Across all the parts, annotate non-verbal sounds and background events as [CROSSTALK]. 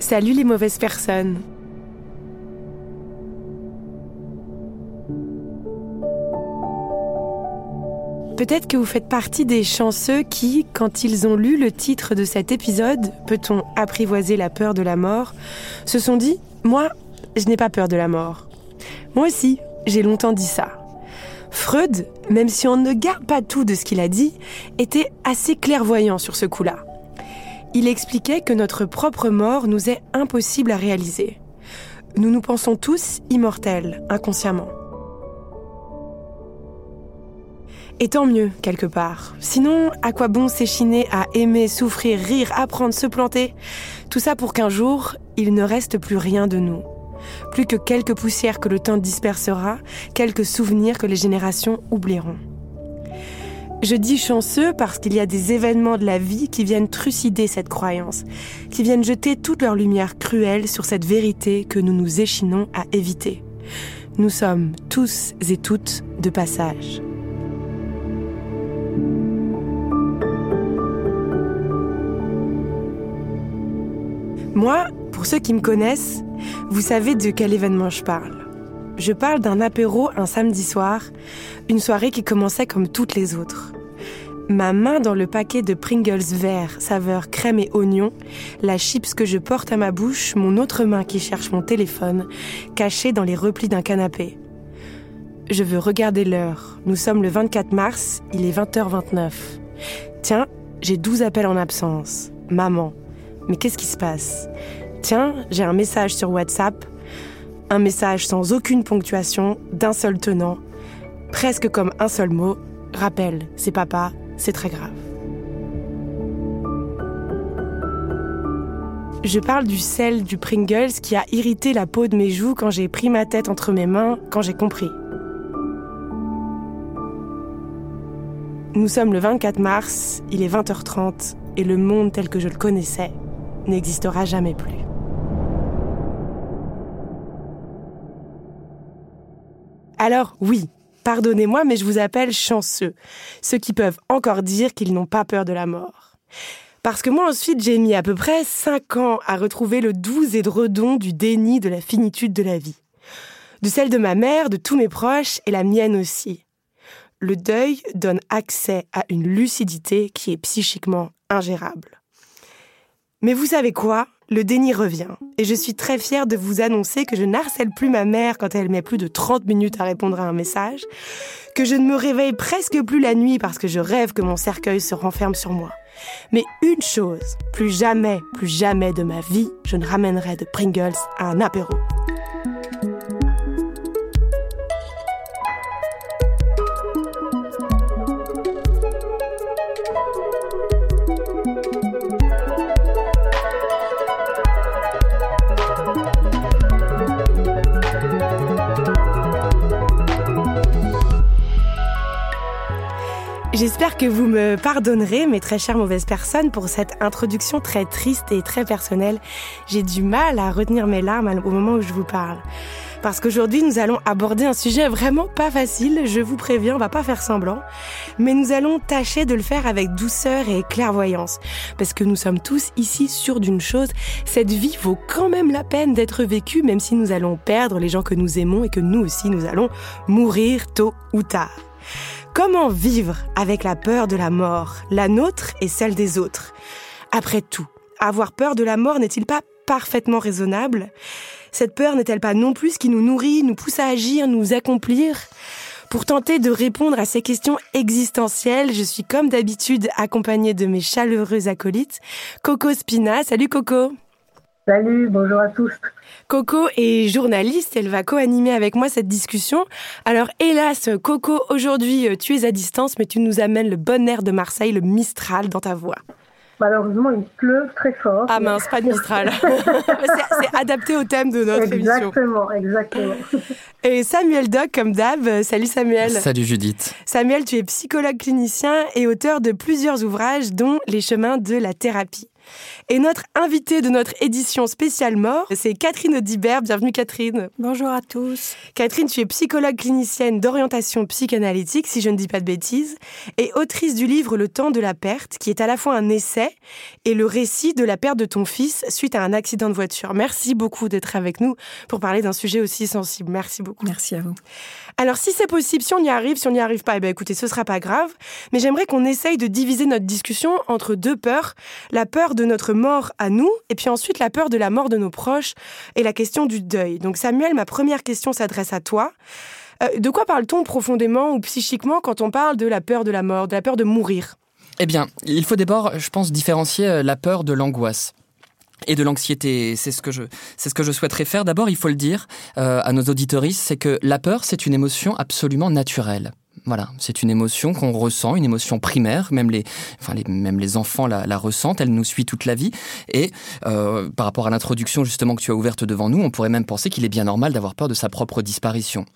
Salut les mauvaises personnes. Peut-être que vous faites partie des chanceux qui, quand ils ont lu le titre de cet épisode, Peut-on apprivoiser la peur de la mort, se sont dit Moi, je n'ai pas peur de la mort. Moi aussi, j'ai longtemps dit ça. Freud, même si on ne garde pas tout de ce qu'il a dit, était assez clairvoyant sur ce coup-là. Il expliquait que notre propre mort nous est impossible à réaliser. Nous nous pensons tous immortels, inconsciemment. Et tant mieux, quelque part. Sinon, à quoi bon s'échiner à aimer, souffrir, rire, apprendre, se planter? Tout ça pour qu'un jour, il ne reste plus rien de nous. Plus que quelques poussières que le temps dispersera, quelques souvenirs que les générations oublieront. Je dis chanceux parce qu'il y a des événements de la vie qui viennent trucider cette croyance, qui viennent jeter toute leur lumière cruelle sur cette vérité que nous nous échinons à éviter. Nous sommes tous et toutes de passage. Moi, pour ceux qui me connaissent, vous savez de quel événement je parle. Je parle d'un apéro un samedi soir, une soirée qui commençait comme toutes les autres. Ma main dans le paquet de Pringles vert, saveur crème et oignon, la chips que je porte à ma bouche, mon autre main qui cherche mon téléphone, caché dans les replis d'un canapé. Je veux regarder l'heure. Nous sommes le 24 mars, il est 20h29. Tiens, j'ai 12 appels en absence. Maman, mais qu'est-ce qui se passe? Tiens, j'ai un message sur WhatsApp, un message sans aucune ponctuation, d'un seul tenant, presque comme un seul mot. Rappel, c'est papa, c'est très grave. Je parle du sel du Pringles qui a irrité la peau de mes joues quand j'ai pris ma tête entre mes mains, quand j'ai compris. Nous sommes le 24 mars, il est 20h30 et le monde tel que je le connaissais n'existera jamais plus. Alors oui, pardonnez-moi, mais je vous appelle chanceux, ceux qui peuvent encore dire qu'ils n'ont pas peur de la mort. Parce que moi ensuite j'ai mis à peu près 5 ans à retrouver le doux édredon du déni de la finitude de la vie. De celle de ma mère, de tous mes proches et la mienne aussi. Le deuil donne accès à une lucidité qui est psychiquement ingérable. Mais vous savez quoi? Le déni revient. Et je suis très fière de vous annoncer que je n'harcèle plus ma mère quand elle met plus de 30 minutes à répondre à un message, que je ne me réveille presque plus la nuit parce que je rêve que mon cercueil se renferme sur moi. Mais une chose, plus jamais, plus jamais de ma vie, je ne ramènerai de Pringles à un apéro. J'espère que vous me pardonnerez, mes très chères mauvaises personnes, pour cette introduction très triste et très personnelle. J'ai du mal à retenir mes larmes au moment où je vous parle. Parce qu'aujourd'hui, nous allons aborder un sujet vraiment pas facile, je vous préviens, on va pas faire semblant. Mais nous allons tâcher de le faire avec douceur et clairvoyance. Parce que nous sommes tous ici sûrs d'une chose, cette vie vaut quand même la peine d'être vécue, même si nous allons perdre les gens que nous aimons et que nous aussi nous allons mourir tôt ou tard. Comment vivre avec la peur de la mort, la nôtre et celle des autres? Après tout, avoir peur de la mort n'est-il pas parfaitement raisonnable? Cette peur n'est-elle pas non plus ce qui nous nourrit, nous pousse à agir, nous accomplir? Pour tenter de répondre à ces questions existentielles, je suis comme d'habitude accompagnée de mes chaleureux acolytes. Coco Spina, salut Coco Salut, bonjour à tous. Coco est journaliste, elle va co-animer avec moi cette discussion. Alors hélas, Coco, aujourd'hui tu es à distance, mais tu nous amènes le bon air de Marseille, le Mistral dans ta voix. Malheureusement, il pleut très fort. Ah mince, pas de Mistral. [LAUGHS] c'est adapté au thème de notre émission. Exactement, exactement. Et Samuel Doc, comme d'hab. Salut Samuel. Salut Judith. Samuel, tu es psychologue clinicien et auteur de plusieurs ouvrages, dont Les chemins de la thérapie. Et notre invitée de notre édition spéciale mort, c'est Catherine Audibert. Bienvenue Catherine. Bonjour à tous. Catherine, tu es psychologue clinicienne d'orientation psychanalytique, si je ne dis pas de bêtises, et autrice du livre Le temps de la perte, qui est à la fois un essai et le récit de la perte de ton fils suite à un accident de voiture. Merci beaucoup d'être avec nous pour parler d'un sujet aussi sensible. Merci beaucoup. Merci à vous. Alors si c'est possible, si on y arrive, si on n'y arrive pas, eh bien, écoutez, ce sera pas grave. Mais j'aimerais qu'on essaye de diviser notre discussion entre deux peurs. La peur de notre mort à nous, et puis ensuite la peur de la mort de nos proches et la question du deuil. Donc Samuel, ma première question s'adresse à toi. Euh, de quoi parle-t-on profondément ou psychiquement quand on parle de la peur de la mort, de la peur de mourir? Eh bien, il faut d'abord, je pense, différencier euh, la peur de l'angoisse et de l'anxiété. C'est ce que je, c'est ce que je souhaiterais faire. D'abord, il faut le dire euh, à nos auditoristes, c'est que la peur, c'est une émotion absolument naturelle. Voilà, c'est une émotion qu'on ressent, une émotion primaire. Même les, enfin même les enfants la, ressentent. Elle nous suit toute la vie. Et euh, par rapport à l'introduction justement que tu as ouverte devant nous, on pourrait même penser qu'il est bien normal d'avoir peur de sa propre disparition.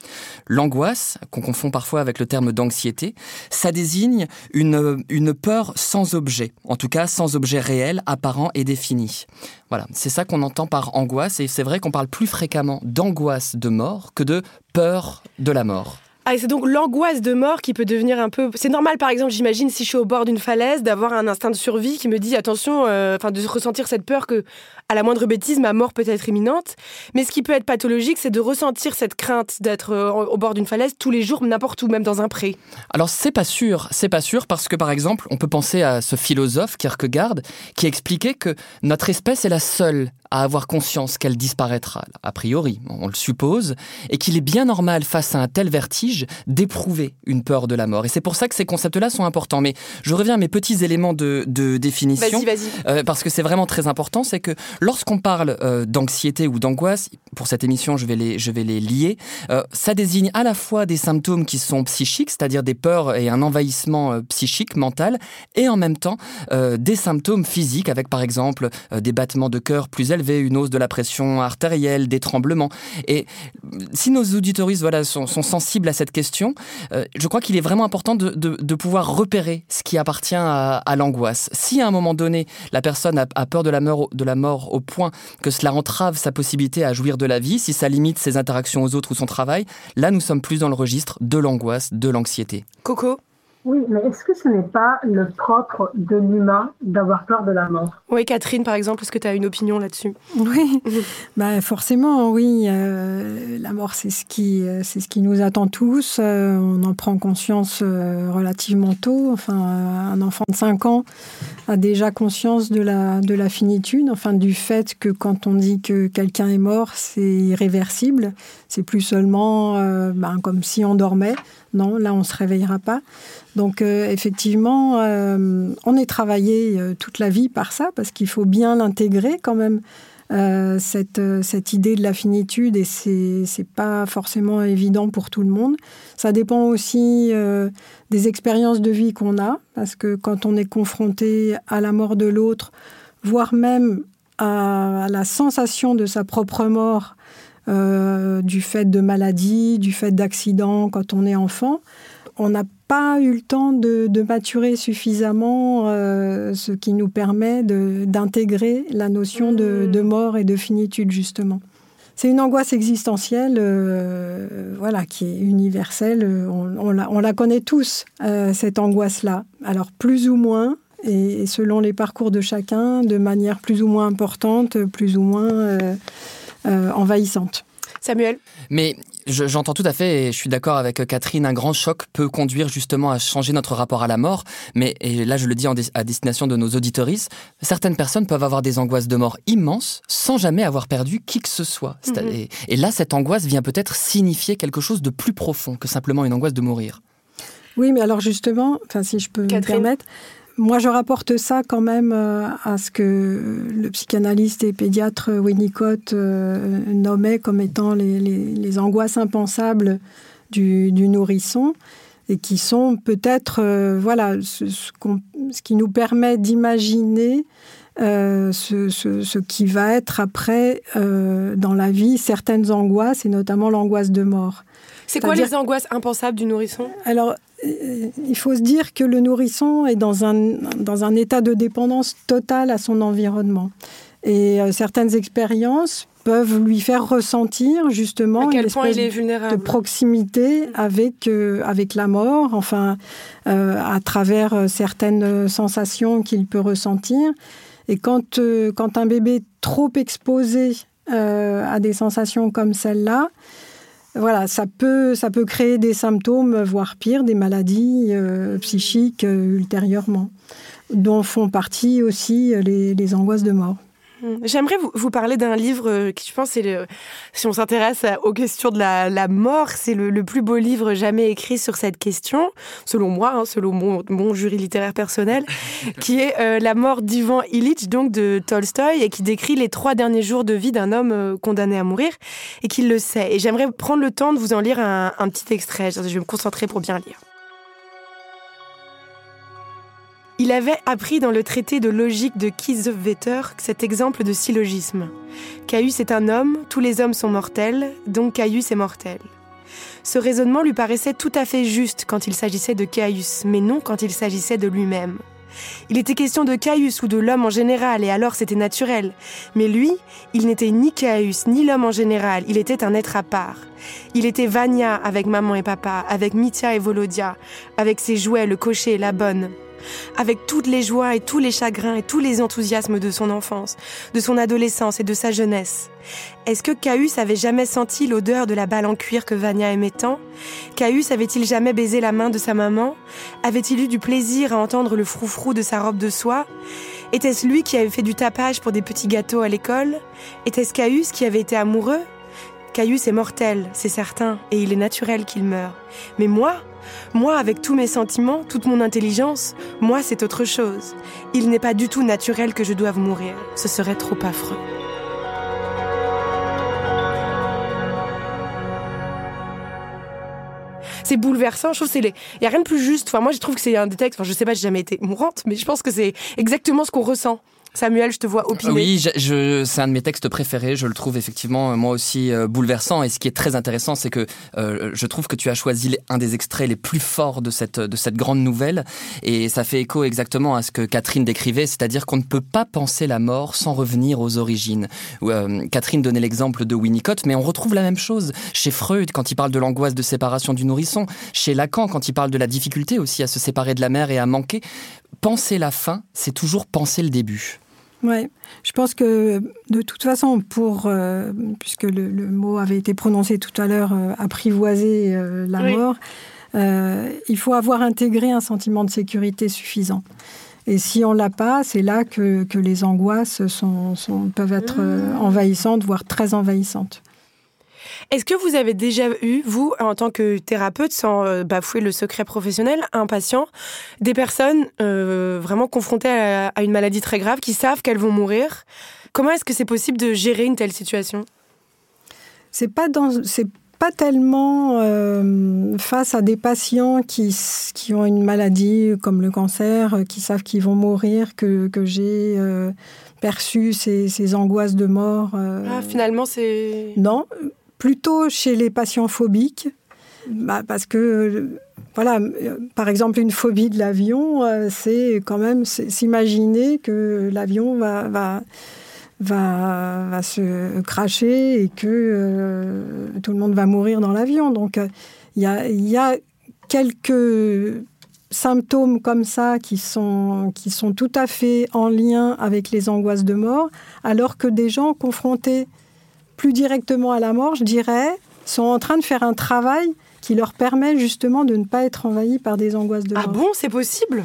L'angoisse, qu'on confond parfois avec le terme d'anxiété, ça désigne une, une peur sans objet, en tout cas sans objet réel, apparent et défini. Voilà, c'est ça qu'on entend par angoisse. Et c'est vrai qu'on parle plus fréquemment d'angoisse de mort que de peur de la mort. Ah, c'est donc l'angoisse de mort qui peut devenir un peu. C'est normal, par exemple, j'imagine, si je suis au bord d'une falaise, d'avoir un instinct de survie qui me dit attention, euh, de ressentir cette peur que, à la moindre bêtise, ma mort peut être imminente. Mais ce qui peut être pathologique, c'est de ressentir cette crainte d'être euh, au bord d'une falaise tous les jours, n'importe où, même dans un pré. Alors, c'est pas sûr, c'est pas sûr, parce que, par exemple, on peut penser à ce philosophe, Kierkegaard, qui expliquait que notre espèce est la seule à avoir conscience qu'elle disparaîtra, a priori, on le suppose, et qu'il est bien normal face à un tel vertige d'éprouver une peur de la mort. Et c'est pour ça que ces concepts-là sont importants. Mais je reviens à mes petits éléments de, définition. Vas-y, vas-y. Euh, parce que c'est vraiment très important, c'est que lorsqu'on parle euh, d'anxiété ou d'angoisse, pour cette émission, je vais les, je vais les lier, euh, ça désigne à la fois des symptômes qui sont psychiques, c'est-à-dire des peurs et un envahissement psychique, mental, et en même temps des symptômes physiques, avec par exemple des battements de cœur plus élevés, une hausse de la pression artérielle, des tremblements. Et si nos auditoristes voilà, sont, sensibles à cette question, euh, je crois qu'il est vraiment important de, pouvoir repérer ce qui appartient à, l'angoisse. Si à un moment donné, la personne a, peur de de la mort au point que cela entrave sa possibilité à jouir de la vie, si ça limite ses interactions aux autres ou son travail, là nous sommes plus dans le registre de l'angoisse, de l'anxiété. Coco? Oui, mais est-ce que ce n'est pas le propre de l'humain d'avoir peur de la mort? Oui, Catherine, par exemple, est-ce que tu as une opinion là-dessus? Oui, bah forcément, oui. Euh, la mort, c'est ce, qui, euh, c'est ce qui nous attend tous. Euh, on en prend conscience relativement tôt. Enfin, un enfant de 5 ans a déjà conscience de la, de la finitude, enfin, du fait que quand on dit que quelqu'un est mort, c'est irréversible. C'est plus seulement ben, comme si on dormait. Non, là, on ne se réveillera pas. Donc euh, effectivement, euh, on est travaillé euh, toute la vie par ça, parce qu'il faut bien l'intégrer quand même, cette, cette idée de la finitude, et c'est n'est pas forcément évident pour tout le monde. Ça dépend aussi des expériences de vie qu'on a, parce que quand on est confronté à la mort de l'autre, voire même à, la sensation de sa propre mort, du fait de maladie, du fait d'accident quand on est enfant, on n'a pas eu le temps de, maturer suffisamment, euh, ce qui nous permet d'intégrer la notion de, mort et de finitude, justement. C'est une angoisse existentielle, euh, voilà, qui est universelle. On, la, connaît tous, euh, cette angoisse-là. Alors plus ou moins, et, selon les parcours de chacun, de manière plus ou moins importante, plus ou moins envahissante. Samuel Mais j'entends tout à fait et je suis d'accord avec euh, Catherine, un grand choc peut conduire justement à changer notre rapport à la mort. Mais, et là je le dis à destination de nos auditories, certaines personnes peuvent avoir des angoisses de mort immenses sans jamais avoir perdu qui que ce soit. Mhm. Et, là, cette angoisse vient peut-être signifier quelque chose de plus profond que simplement une angoisse de mourir. Oui, mais alors justement, enfin si je peux me permettre, moi, je rapporte ça quand même à ce que le psychanalyste et pédiatre Winnicott nommait comme étant les, les, angoisses impensables du, du, nourrisson et qui sont peut-être voilà ce, ce, qui nous permet d'imaginer euh, ce, ce, qui va être après euh, dans la vie certaines angoisses, et notamment l'angoisse de mort. C'est quoi les angoisses impensables du nourrisson? Alors, euh, il faut se dire que le nourrisson est dans un, dans un état de dépendance totale à son environnement. Et certaines expériences peuvent lui faire ressentir justement à quel point il est vulnérable. de proximité avec, avec la mort, enfin, à travers certaines sensations qu'il peut ressentir. Et quand, euh, quand un bébé est trop exposé euh, à des sensations comme celle-là, voilà, ça peut, ça peut créer des symptômes, voire pire, des maladies euh, psychiques ultérieurement, dont font partie aussi les angoisses de mort. Mm. J'aimerais vous, parler d'un livre euh, qui, je pense, le, si on s'intéresse aux questions de la, mort, c'est le, plus beau livre jamais écrit sur cette question, selon moi, hein, selon mon, jury littéraire personnel, [LAUGHS] qui est euh, La mort d'Ivan Illich, donc de Tolstoï, et qui décrit les trois derniers jours de vie d'un homme euh, condamné à mourir, et qu'il le sait. Et j'aimerais prendre le temps de vous en lire un, un petit extrait. Je vais me concentrer pour bien lire. Il avait appris dans le traité de logique de Kiesewetter cet exemple de syllogisme. Caius est un homme, tous les hommes sont mortels, donc Caius est mortel. Ce raisonnement lui paraissait tout à fait juste quand il s'agissait de Caius, mais non quand il s'agissait de lui-même. Il était question de Caius ou de l'homme en général, et alors c'était naturel. Mais lui, il n'était ni Caius, ni l'homme en général, il était un être à part. Il était Vania avec maman et papa, avec Mitya et Volodia, avec ses jouets, le cocher, la bonne avec toutes les joies et tous les chagrins et tous les enthousiasmes de son enfance, de son adolescence et de sa jeunesse. Est-ce que Caius avait jamais senti l'odeur de la balle en cuir que Vania aimait tant? Caius avait-il jamais baisé la main de sa maman? Avait-il eu du plaisir à entendre le froufrou de sa robe de soie? Était-ce lui qui avait fait du tapage pour des petits gâteaux à l'école? Était-ce Caius qui avait été amoureux? Caius est mortel, c'est certain, et il est naturel qu'il meure. Mais moi, moi, avec tous mes sentiments, toute mon intelligence, moi, c'est autre chose. Il n'est pas du tout naturel que je doive mourir. Ce serait trop affreux. c'est bouleversant. Je trouve c'est les, il y a rien de plus juste. Enfin, moi, je trouve que c'est un des textes. Enfin, je sais pas, j'ai jamais été mourante, mais je pense que c'est exactement ce qu'on ressent. Samuel, je te vois opiner. Oui, je, c'est un de mes textes préférés. Je le trouve effectivement, euh, moi aussi, euh, bouleversant. Et ce qui est très intéressant, c'est que euh, je trouve que tu as choisi un des extraits les plus forts de cette, de cette grande nouvelle. Et ça fait écho exactement à ce que Catherine décrivait, c'est-à-dire qu'on ne peut pas penser la mort sans revenir aux origines. Catherine donnait l'exemple de Winnicott, mais on retrouve la même chose chez Freud quand il parle de l'angoisse de séparation du nourrisson, chez Lacan quand il parle de la difficulté aussi à se séparer de la mère et à manquer. Penser la fin, c'est toujours penser le début. Oui, je pense que de toute façon, pour, euh, puisque le, mot avait été prononcé tout à l'heure, euh, apprivoiser euh, la mort, il faut avoir intégré un sentiment de sécurité suffisant. Et si on l'a pas, c'est là que, que, les angoisses sont, sont, peuvent être mmh. envahissantes, voire très envahissantes. Est-ce que vous avez déjà eu, vous, en tant que thérapeute, sans euh, bafouer le secret professionnel, un patient, des personnes euh, vraiment confrontées à, une maladie très grave, qui savent qu'elles vont mourir? Comment est-ce que c'est possible de gérer une telle situation? C'est pas dans, c'est pas tellement euh, face à des patients qui, qui ont une maladie comme le cancer, qui savent qu'ils vont mourir, que, que j'ai perçu ces, ces, angoisses de mort. ah, finalement, c'est... Non, plutôt chez les patients phobiques, bah, parce que, voilà, par exemple, une phobie de l'avion, euh, c'est quand même s'imaginer que l'avion va, se cracher et que euh, tout le monde va mourir dans l'avion. Donc, euh, il y, a, quelques symptômes comme ça qui sont tout à fait en lien avec les angoisses de mort, alors que des gens confrontés plus directement à la mort, je dirais, sont en train de faire un travail qui leur permet justement de ne pas être envahis par des angoisses de ah mort. Ah bon, c'est possible?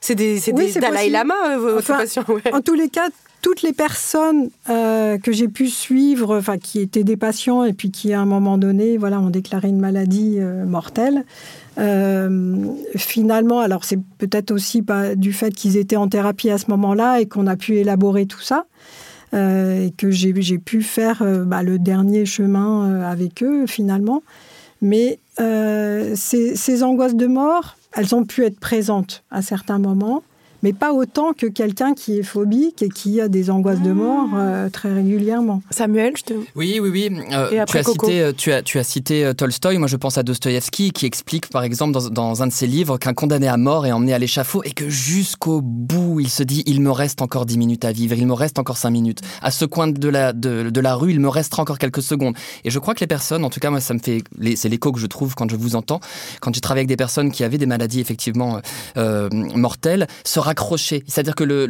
C'est des, des Dalai Lama, euh, votre patient En tous les cas, toutes les personnes euh, que j'ai pu suivre, enfin qui étaient des patients et puis qui à un moment donné, voilà, ont déclaré une maladie euh, mortelle, finalement, alors c'est peut-être aussi pas du fait qu'ils étaient en thérapie à ce moment-là et qu'on a pu élaborer tout ça. Et que j'ai pu faire bah, le dernier chemin avec eux finalement. Mais ces, angoisses de mort, elles ont pu être présentes à certains moments mais pas autant que quelqu'un qui est phobique et qui a des angoisses de mort ah. euh, très régulièrement. Samuel, je te... Oui, oui, oui. Euh, tu, as cité, euh, tu, as, tu as cité Tolstoï. Moi, je pense à Dostoïevski qui explique, par exemple, dans, dans un de ses livres, qu'un condamné à mort est emmené à l'échafaud et que jusqu'au bout, il se dit il me reste encore dix minutes à vivre, il me reste encore cinq minutes. À ce coin de la, de, de la rue, il me restera encore quelques secondes. Et je crois que les personnes, en tout cas, moi, ça me fait. C'est l'écho que je trouve quand je vous entends. Quand je travaille avec des personnes qui avaient des maladies effectivement mortelles, se C'est-à-dire que le,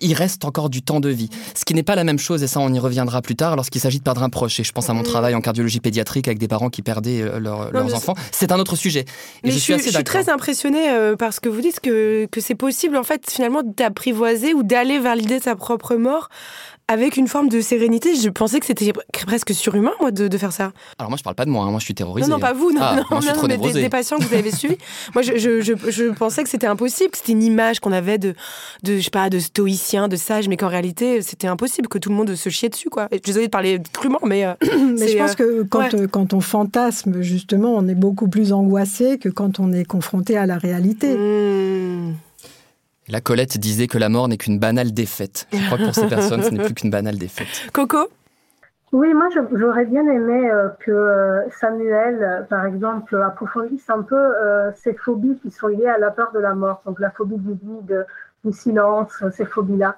il reste encore du temps de vie. Ce qui n'est pas la même chose, et ça on y reviendra plus tard, lorsqu'il s'agit de perdre un proche. Et je pense à mon mm. travail en cardiologie pédiatrique avec des parents qui perdaient euh, leurs enfants. C'est un autre sujet. Et je, suis, assez je suis très impressionnée euh, parce que vous dites que, que c'est possible en fait finalement d'apprivoiser ou d'aller vers l'idée de sa propre mort avec une forme de sérénité. Je pensais que c'était presque surhumain, moi, de, faire ça. Alors moi, je parle pas de moi, hein. moi je suis terrorisé. Non, non, pas vous, non, ah, non, non, mais des, patients que vous avez suivis. [LAUGHS] moi, je, je, je, pensais que c'était impossible, que c'était une image qu'on avait de, de, je sais pas, de stoïcien, de sage, mais qu'en réalité, c'était impossible, que tout le monde se chiait dessus, quoi. Désolée de parler crûment, mais... Euh, mais je pense que quand, euh, quand on fantasme, justement, on est beaucoup plus angoissé que quand on est confronté à la réalité. Mmh. La Colette disait que la mort n'est qu'une banale défaite. Je crois que pour ces personnes, ce n'est plus qu'une banale défaite. Coco? Oui, moi j'aurais bien aimé euh, que euh, Samuel, euh, par exemple, approfondisse un peu ces phobies qui sont liées à la peur de la mort. Donc la phobie du vide, du silence, ces phobies-là.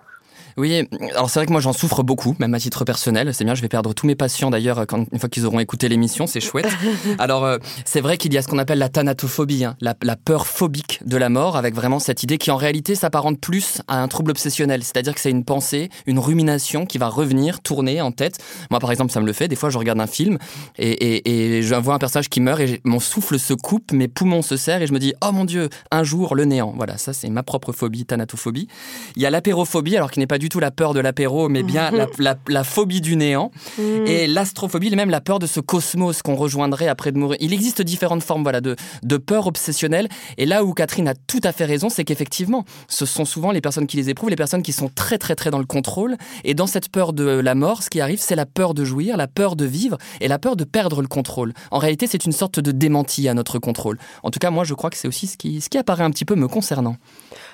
Oui, alors c'est vrai que moi j'en souffre beaucoup, même à titre personnel. C'est bien, je vais perdre tous mes patients d'ailleurs une fois qu'ils auront écouté l'émission, c'est chouette. [LAUGHS] alors euh, c'est vrai qu'il y a ce qu'on appelle la thanatophobie, hein, la, peur phobique de la mort, avec vraiment cette idée qui en réalité s'apparente plus à un trouble obsessionnel, c'est-à-dire que c'est une pensée, une rumination qui va revenir, tourner en tête. Moi par exemple ça me le fait, des fois je regarde un film et, et, je vois un personnage qui meurt et mon souffle se coupe, mes poumons se serrent et je me dis oh mon dieu, un jour le néant. Voilà, ça c'est ma propre phobie, thanatophobie. Il y a l'apérophobie, alors qui n'est pas du tout la peur de l'apéro, mais bien la, phobie du néant. Mm. Et l'astrophobie, même la peur de ce cosmos qu'on rejoindrait après de mourir. Il existe différentes formes voilà, de, de peur obsessionnelle. Et là où Catherine a tout à fait raison, c'est qu'effectivement, ce sont souvent les personnes qui les éprouvent, les personnes qui sont très très très dans le contrôle. Et dans cette peur de la mort, ce qui arrive, c'est la peur de jouir, la peur de vivre et la peur de perdre le contrôle. En réalité, c'est une sorte de démenti à notre contrôle. En tout cas, moi, je crois que c'est aussi ce qui, ce qui apparaît un petit peu me concernant.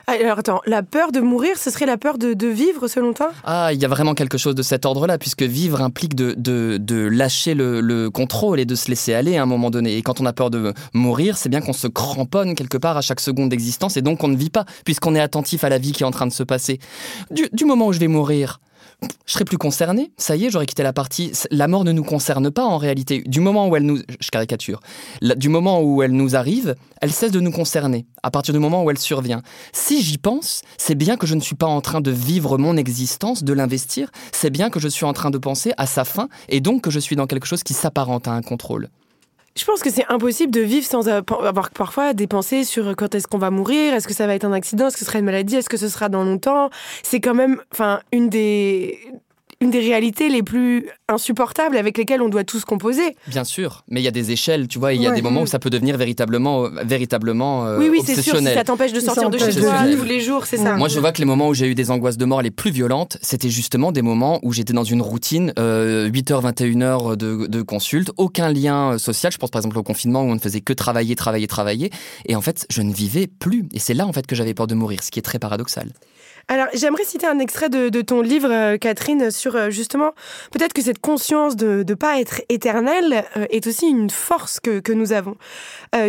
Ah, alors attends, la peur de mourir, ce serait la peur de, vivre selon toi? Ah, il y a vraiment quelque chose de cet ordre-là, puisque vivre implique de, de, lâcher le, le, contrôle et de se laisser aller à un moment donné. Et quand on a peur de mourir, c'est bien qu'on se cramponne quelque part à chaque seconde d'existence et donc on ne vit pas, puisqu'on est attentif à la vie qui est en train de se passer. Du moment où je vais mourir, je serais plus concerné. Ça y est, j'aurais quitté la partie. La mort ne nous concerne pas en réalité. Du moment où elle nous, je caricature, du moment où elle nous arrive, elle cesse de nous concerner. À partir du moment où elle survient. Si j'y pense, c'est bien que je ne suis pas en train de vivre mon existence, de l'investir. C'est bien que je suis en train de penser à sa fin et donc que je suis dans quelque chose qui s'apparente à un contrôle. Je pense que c'est impossible de vivre sans avoir parfois des pensées sur quand est-ce qu'on va mourir, est-ce que ça va être un accident, est-ce que ce sera une maladie, est-ce que ce sera dans longtemps. C'est quand même, enfin, une des une des réalités les plus insupportables avec lesquelles on doit tous composer. Bien sûr, mais il y a des échelles, tu vois, il y a des moments où ça peut devenir véritablement, euh, véritablement euh, Oui, oui, c'est sûr, si ça t'empêche de sortir de chez toi tous les jours, c'est ça. Moi, je vois que les moments où j'ai eu des angoisses de mort les plus violentes, c'était justement des moments où j'étais dans une routine, 8h, 21h de, de consulte, aucun lien euh, social. Je pense par exemple au confinement où on ne faisait que travailler, travailler, travailler. Et en fait, je ne vivais plus. Et c'est là, en fait, que j'avais peur de mourir, ce qui est très paradoxal. Alors, j'aimerais citer un extrait de, ton livre, euh, Catherine, sur euh, justement, peut-être que cette conscience de ne pas être éternel euh, est aussi une force que, nous avons.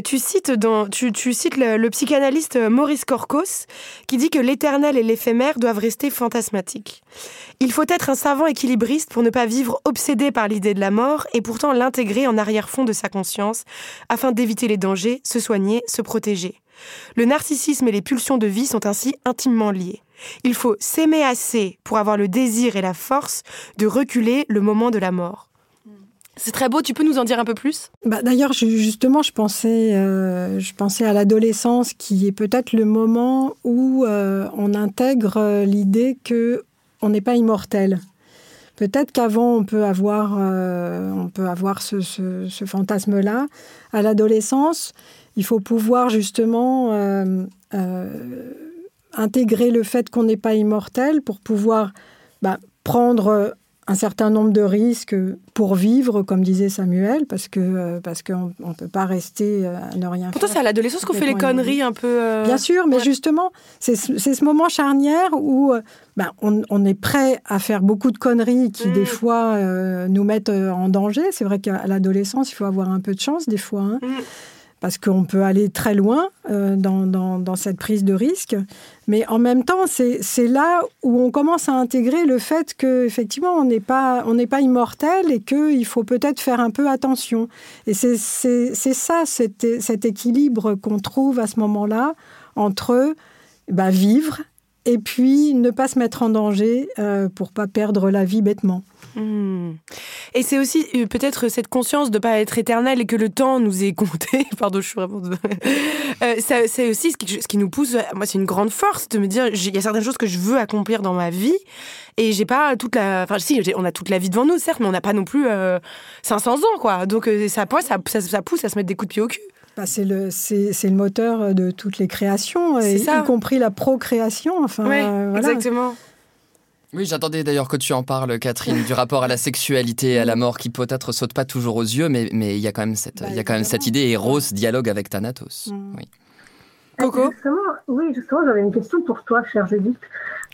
tu cites, cites le, psychanalyste Maurice Corcos, qui dit que l'éternel et l'éphémère doivent rester fantasmatiques. Il faut être un savant équilibriste pour ne pas vivre obsédé par l'idée de la mort et pourtant l'intégrer en arrière-fond de sa conscience afin d'éviter les dangers, se soigner, se protéger. Le narcissisme et les pulsions de vie sont ainsi intimement liés. Il faut s'aimer assez pour avoir le désir et la force de reculer le moment de la mort. C'est très beau, tu peux nous en dire un peu plus? Bah, D'ailleurs, justement, je pensais, euh, je pensais à l'adolescence qui est peut-être le moment où euh, on intègre euh, l'idée que on n'est pas immortel. Peut-être qu'avant, on peut avoir, on peut avoir ce fantasme-là. À l'adolescence, il faut pouvoir justement intégrer le fait qu'on n'est pas immortel pour pouvoir bah, prendre un certain nombre de risques pour vivre, comme disait Samuel, parce que euh, parce qu'on ne peut pas rester euh, à ne rien Pourtant, c'est à l'adolescence qu'on fait les conneries un peu. Euh, Bien sûr, mais justement, c'est ce moment charnière où ben, on, est prêt à faire beaucoup de conneries qui, des mm. fois, nous mettent en danger. C'est vrai qu'à l'adolescence, il faut avoir un peu de chance, des fois. Hein. Mm parce qu'on peut aller très loin euh, dans, cette prise de risque. Mais en même temps, c'est là où on commence à intégrer le fait qu'effectivement, on n'est pas, pas immortel et qu'il faut peut-être faire un peu attention. Et c'est ça, cet, cet équilibre qu'on trouve à ce moment-là entre bah, vivre et puis ne pas se mettre en danger euh, pour pas perdre la vie bêtement. Hmm. Et c'est aussi euh, peut-être cette conscience de ne pas être éternel et que le temps nous est compté. [LAUGHS] Pardon, je suis vraiment. euh, c'est aussi ce qui, ce qui, nous pousse. Moi, c'est une grande force de me dire il y a certaines choses que je veux accomplir dans ma vie et j'ai pas toute la. Enfin, si, on a toute la vie devant nous, certes, mais on n'a pas non plus 500 euh, ans, quoi. Donc, euh, ça, ça, ça, ça pousse à se mettre des coups de pied au cul. Bah, c'est le, le moteur de toutes les créations, y compris la procréation. Enfin, oui, exactement. Oui, j'attendais d'ailleurs que tu en parles, Catherine, du rapport à la sexualité et à la mort qui peut-être saute pas toujours aux yeux, mais il y a quand même cette, il y a quand même cette idée et Rose dialogue avec Thanatos. Mm. Oui. Coco Oui, justement, j'avais une question pour toi, cher Judith.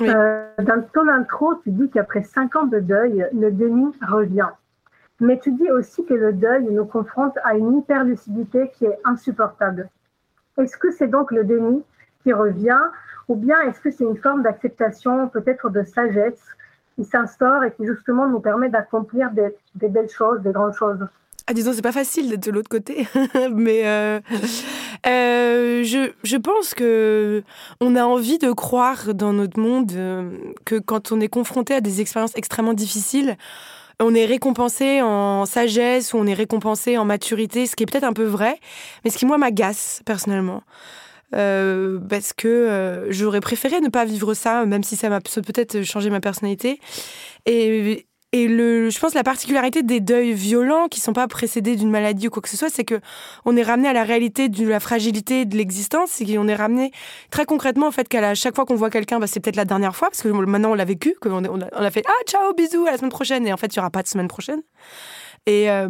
Euh, dans ton intro, tu dis qu'après cinq ans de deuil, le déni revient. Mais tu dis aussi que le deuil nous confronte à une hyperlucidité qui est insupportable. Est-ce que c'est donc le déni qui revient ou bien est-ce que c'est une forme d'acceptation, peut-être de sagesse, qui s'instaure et qui justement nous permet d'accomplir des, belles choses, des grandes choses? Ah, disons, c'est pas facile d'être de l'autre côté, [LAUGHS] mais euh, euh, je, je, pense que on a envie de croire dans notre monde euh, que quand on est confronté à des expériences extrêmement difficiles, on est récompensé en sagesse ou on est récompensé en maturité, ce qui est peut-être un peu vrai, mais ce qui moi m'agace personnellement. Euh, parce que euh, j'aurais préféré ne pas vivre ça, même si ça m'a peut-être changé ma personnalité. Et, je pense la particularité des deuils violents qui sont pas précédés d'une maladie ou quoi que ce soit, c'est que on est ramené à la réalité de la fragilité de l'existence et on est ramené très concrètement en fait qu'à chaque fois qu'on voit quelqu'un, bah, c'est peut-être la dernière fois parce que maintenant on l'a vécu, qu'on on a, fait ah ciao bisous à la semaine prochaine et en fait il y aura pas de semaine prochaine. Et euh,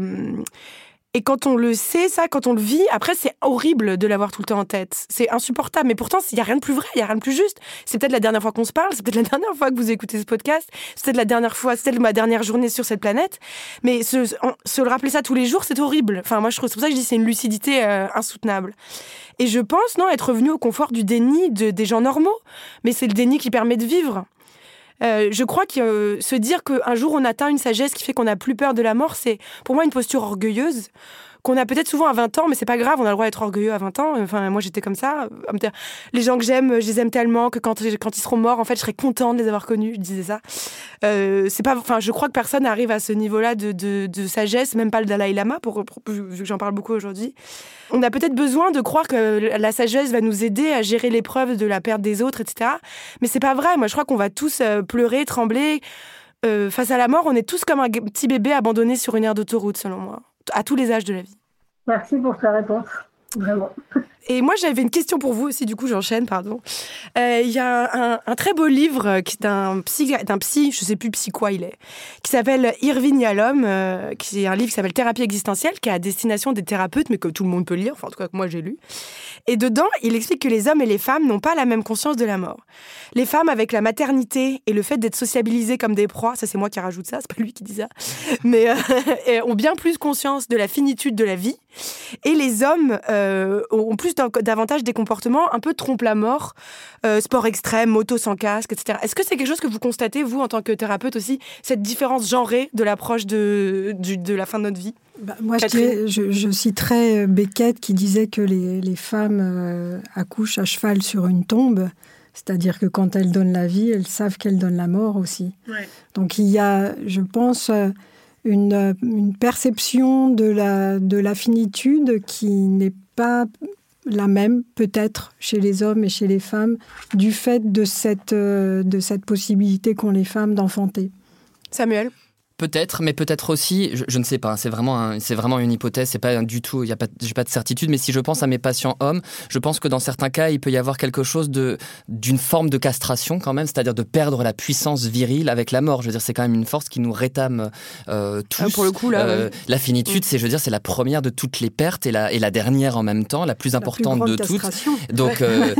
et quand on le sait, ça, quand on le vit, après, c'est horrible de l'avoir tout le temps en tête. C'est insupportable. Mais pourtant, il n'y a rien de plus vrai, il n'y a rien de plus juste. C'est peut-être la dernière fois qu'on se parle, c'est peut-être la dernière fois que vous écoutez ce podcast, c'est peut-être la dernière fois, c'est ma dernière journée sur cette planète. Mais se, se le rappeler ça tous les jours, c'est horrible. Enfin, moi, je trouve, c'est pour ça que je dis c'est une lucidité euh, insoutenable. Et je pense, non, être revenu au confort du déni de, des gens normaux. Mais c'est le déni qui permet de vivre. Euh, je crois que euh, se dire qu'un jour on atteint une sagesse qui fait qu'on n'a plus peur de la mort, c'est pour moi une posture orgueilleuse qu'on a peut-être souvent à 20 ans, mais c'est pas grave, on a le droit d'être orgueilleux à 20 ans. Enfin, moi j'étais comme ça. Les gens que j'aime, je les aime tellement que quand, ils seront morts, en fait, je serais contente de les avoir connus. Je disais ça. Euh, c'est pas, enfin, je crois que personne n'arrive à ce niveau-là de, de, sagesse, même pas le Dalai Lama, pour, vu que j'en parle beaucoup aujourd'hui. On a peut-être besoin de croire que la sagesse va nous aider à gérer l'épreuve de la perte des autres, etc. Mais c'est pas vrai. Moi, je crois qu'on va tous euh, pleurer, trembler. Euh, face à la mort, on est tous comme un petit bébé abandonné sur une aire d'autoroute, selon moi, à tous les âges de la vie. Merci pour ta réponse. Vraiment. Et moi, j'avais une question pour vous aussi, du coup, j'enchaîne, pardon. Euh, il y a un, très beau livre euh, qui est d'un psy, d'un psy, je sais plus psy quoi il est, qui s'appelle Irving Yalom, euh, qui est un livre qui s'appelle Thérapie existentielle, qui est à destination des thérapeutes, mais que tout le monde peut lire, enfin, en tout cas, que moi j'ai lu. Et dedans, il explique que les hommes et les femmes n'ont pas la même conscience de la mort. Les femmes, avec la maternité et le fait d'être sociabilisées comme des proies, ça c'est moi qui rajoute ça, c'est pas lui qui dit ça, mais [LAUGHS] ont bien plus conscience de la finitude de la vie. Et les hommes ont plus davantage des comportements un peu trompe-la-mort, euh, sport extrême, moto sans casque, etc. Est-ce que c'est quelque chose que vous constatez, vous, en tant que thérapeute aussi, cette différence genrée de l'approche de, de la fin de notre vie? Bah, moi, je, je, je, citerai euh, Beckett qui disait que les, les femmes euh, accouchent à cheval sur une tombe. C'est-à-dire que quand elles donnent la vie, elles savent qu'elles donnent la mort aussi. Donc il y a, je pense, une, une, perception de la, de finitude qui n'est pas la même, peut-être, chez les hommes et chez les femmes, du fait de cette, euh, de cette possibilité qu'ont les femmes d'enfanter. Samuel? Peut-être, mais peut-être aussi, je, ne sais pas. C'est vraiment, c'est vraiment une hypothèse. C'est pas du tout. Il y a pas, j'ai pas de certitude. Mais si je pense à mes patients hommes, je pense que dans certains cas, il peut y avoir quelque chose de d'une forme de castration quand même, c'est-à-dire de perdre la puissance virile avec la mort. Je veux dire, c'est quand même une force qui nous rétame euh, tous. Ah, pour le coup, là, euh, la finitude, c'est, je veux dire, c'est la première de toutes les pertes et la et la dernière en même temps, la plus importante de toutes. Donc, [LAUGHS] euh,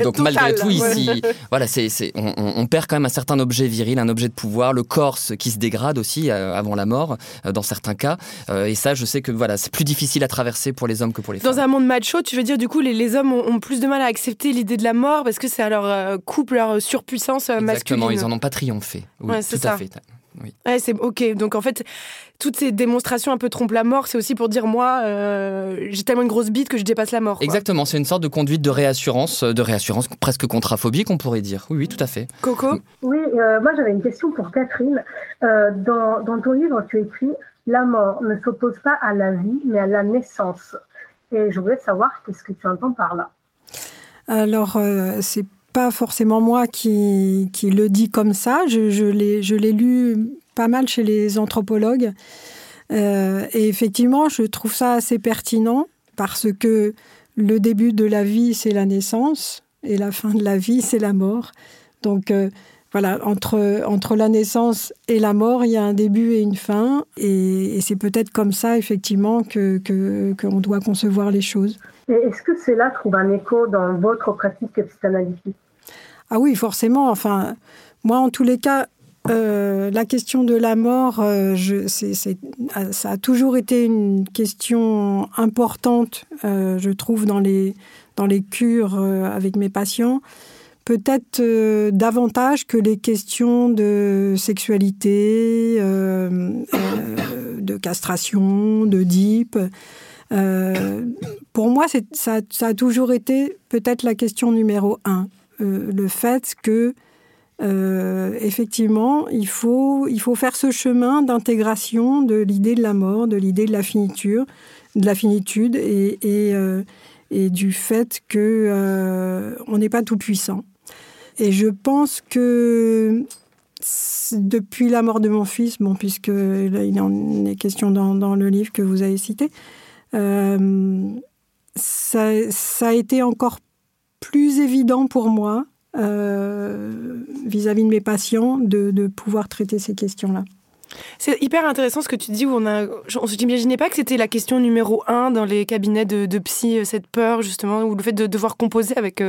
donc malgré tout, ici, voilà, c'est, c'est on, on, perd quand même un certain objet viril, un objet de pouvoir, le corps qui se dégrade aussi euh, avant la mort, euh, dans certains cas. Euh, et ça, je sais que voilà, c'est plus difficile à traverser pour les hommes que pour les femmes. Dans un monde macho, tu veux dire, du coup, les, hommes ont, plus de mal à accepter l'idée de la mort parce que c'est à leur couple, leur surpuissance masculine. Exactement, ils n'en ont pas triomphé. Oui, tout à fait. Oui. Ouais, c'est ok. Donc en fait, toutes ces démonstrations un peu trompent la mort, c'est aussi pour dire moi, j'ai tellement une grosse bite que je dépasse la mort. Exactement, c'est une sorte de conduite de réassurance, de réassurance presque contraphobique, on pourrait dire. Oui, oui, tout à fait. Coco? Oui, moi j'avais une question pour Catherine. Euh, dans, ton livre, tu écris La mort ne s'oppose pas à la vie, mais à la naissance. Et je voulais savoir qu'est-ce que tu entends par là? Alors, euh, c'est pas forcément moi qui, qui, le dis comme ça. Je, je l'ai lu pas mal chez les anthropologues. Euh, et effectivement, je trouve ça assez pertinent parce que le début de la vie, c'est la naissance et la fin de la vie, c'est la mort. Donc, euh, voilà, entre, entre la naissance et la mort, il y a un début et une fin. Et, c'est peut-être comme ça, effectivement, qu'on que, qu'on doit concevoir les choses. Est-ce que cela trouve un écho dans votre pratique psychanalytique? Ah oui, forcément. Enfin, moi, en tous les cas, euh, la question de la mort, euh, je, ça a toujours été une question importante, euh, je trouve, dans les, dans les cures avec mes patients peut-être davantage que les questions de sexualité, de castration, de DIP. Pour moi, ça, a toujours été peut-être la question numéro un. le fait que, effectivement, il faut, il faut faire ce chemin d'intégration de l'idée de la mort, de l'idée de la finitude, de la finitude et, du fait que on n'est pas tout puissant. Et je pense que depuis la mort de mon fils, bon, puisque il en est question dans, le livre que vous avez cité, euh, ça, ça, a été encore plus évident pour moi euh, vis-à-vis de mes patients de, de pouvoir traiter ces questions-là. C'est hyper intéressant ce que tu dis où on a. On s'imaginait pas que c'était la question numéro un dans les cabinets de, de, psy, euh, cette peur justement, ou le fait de devoir composer avec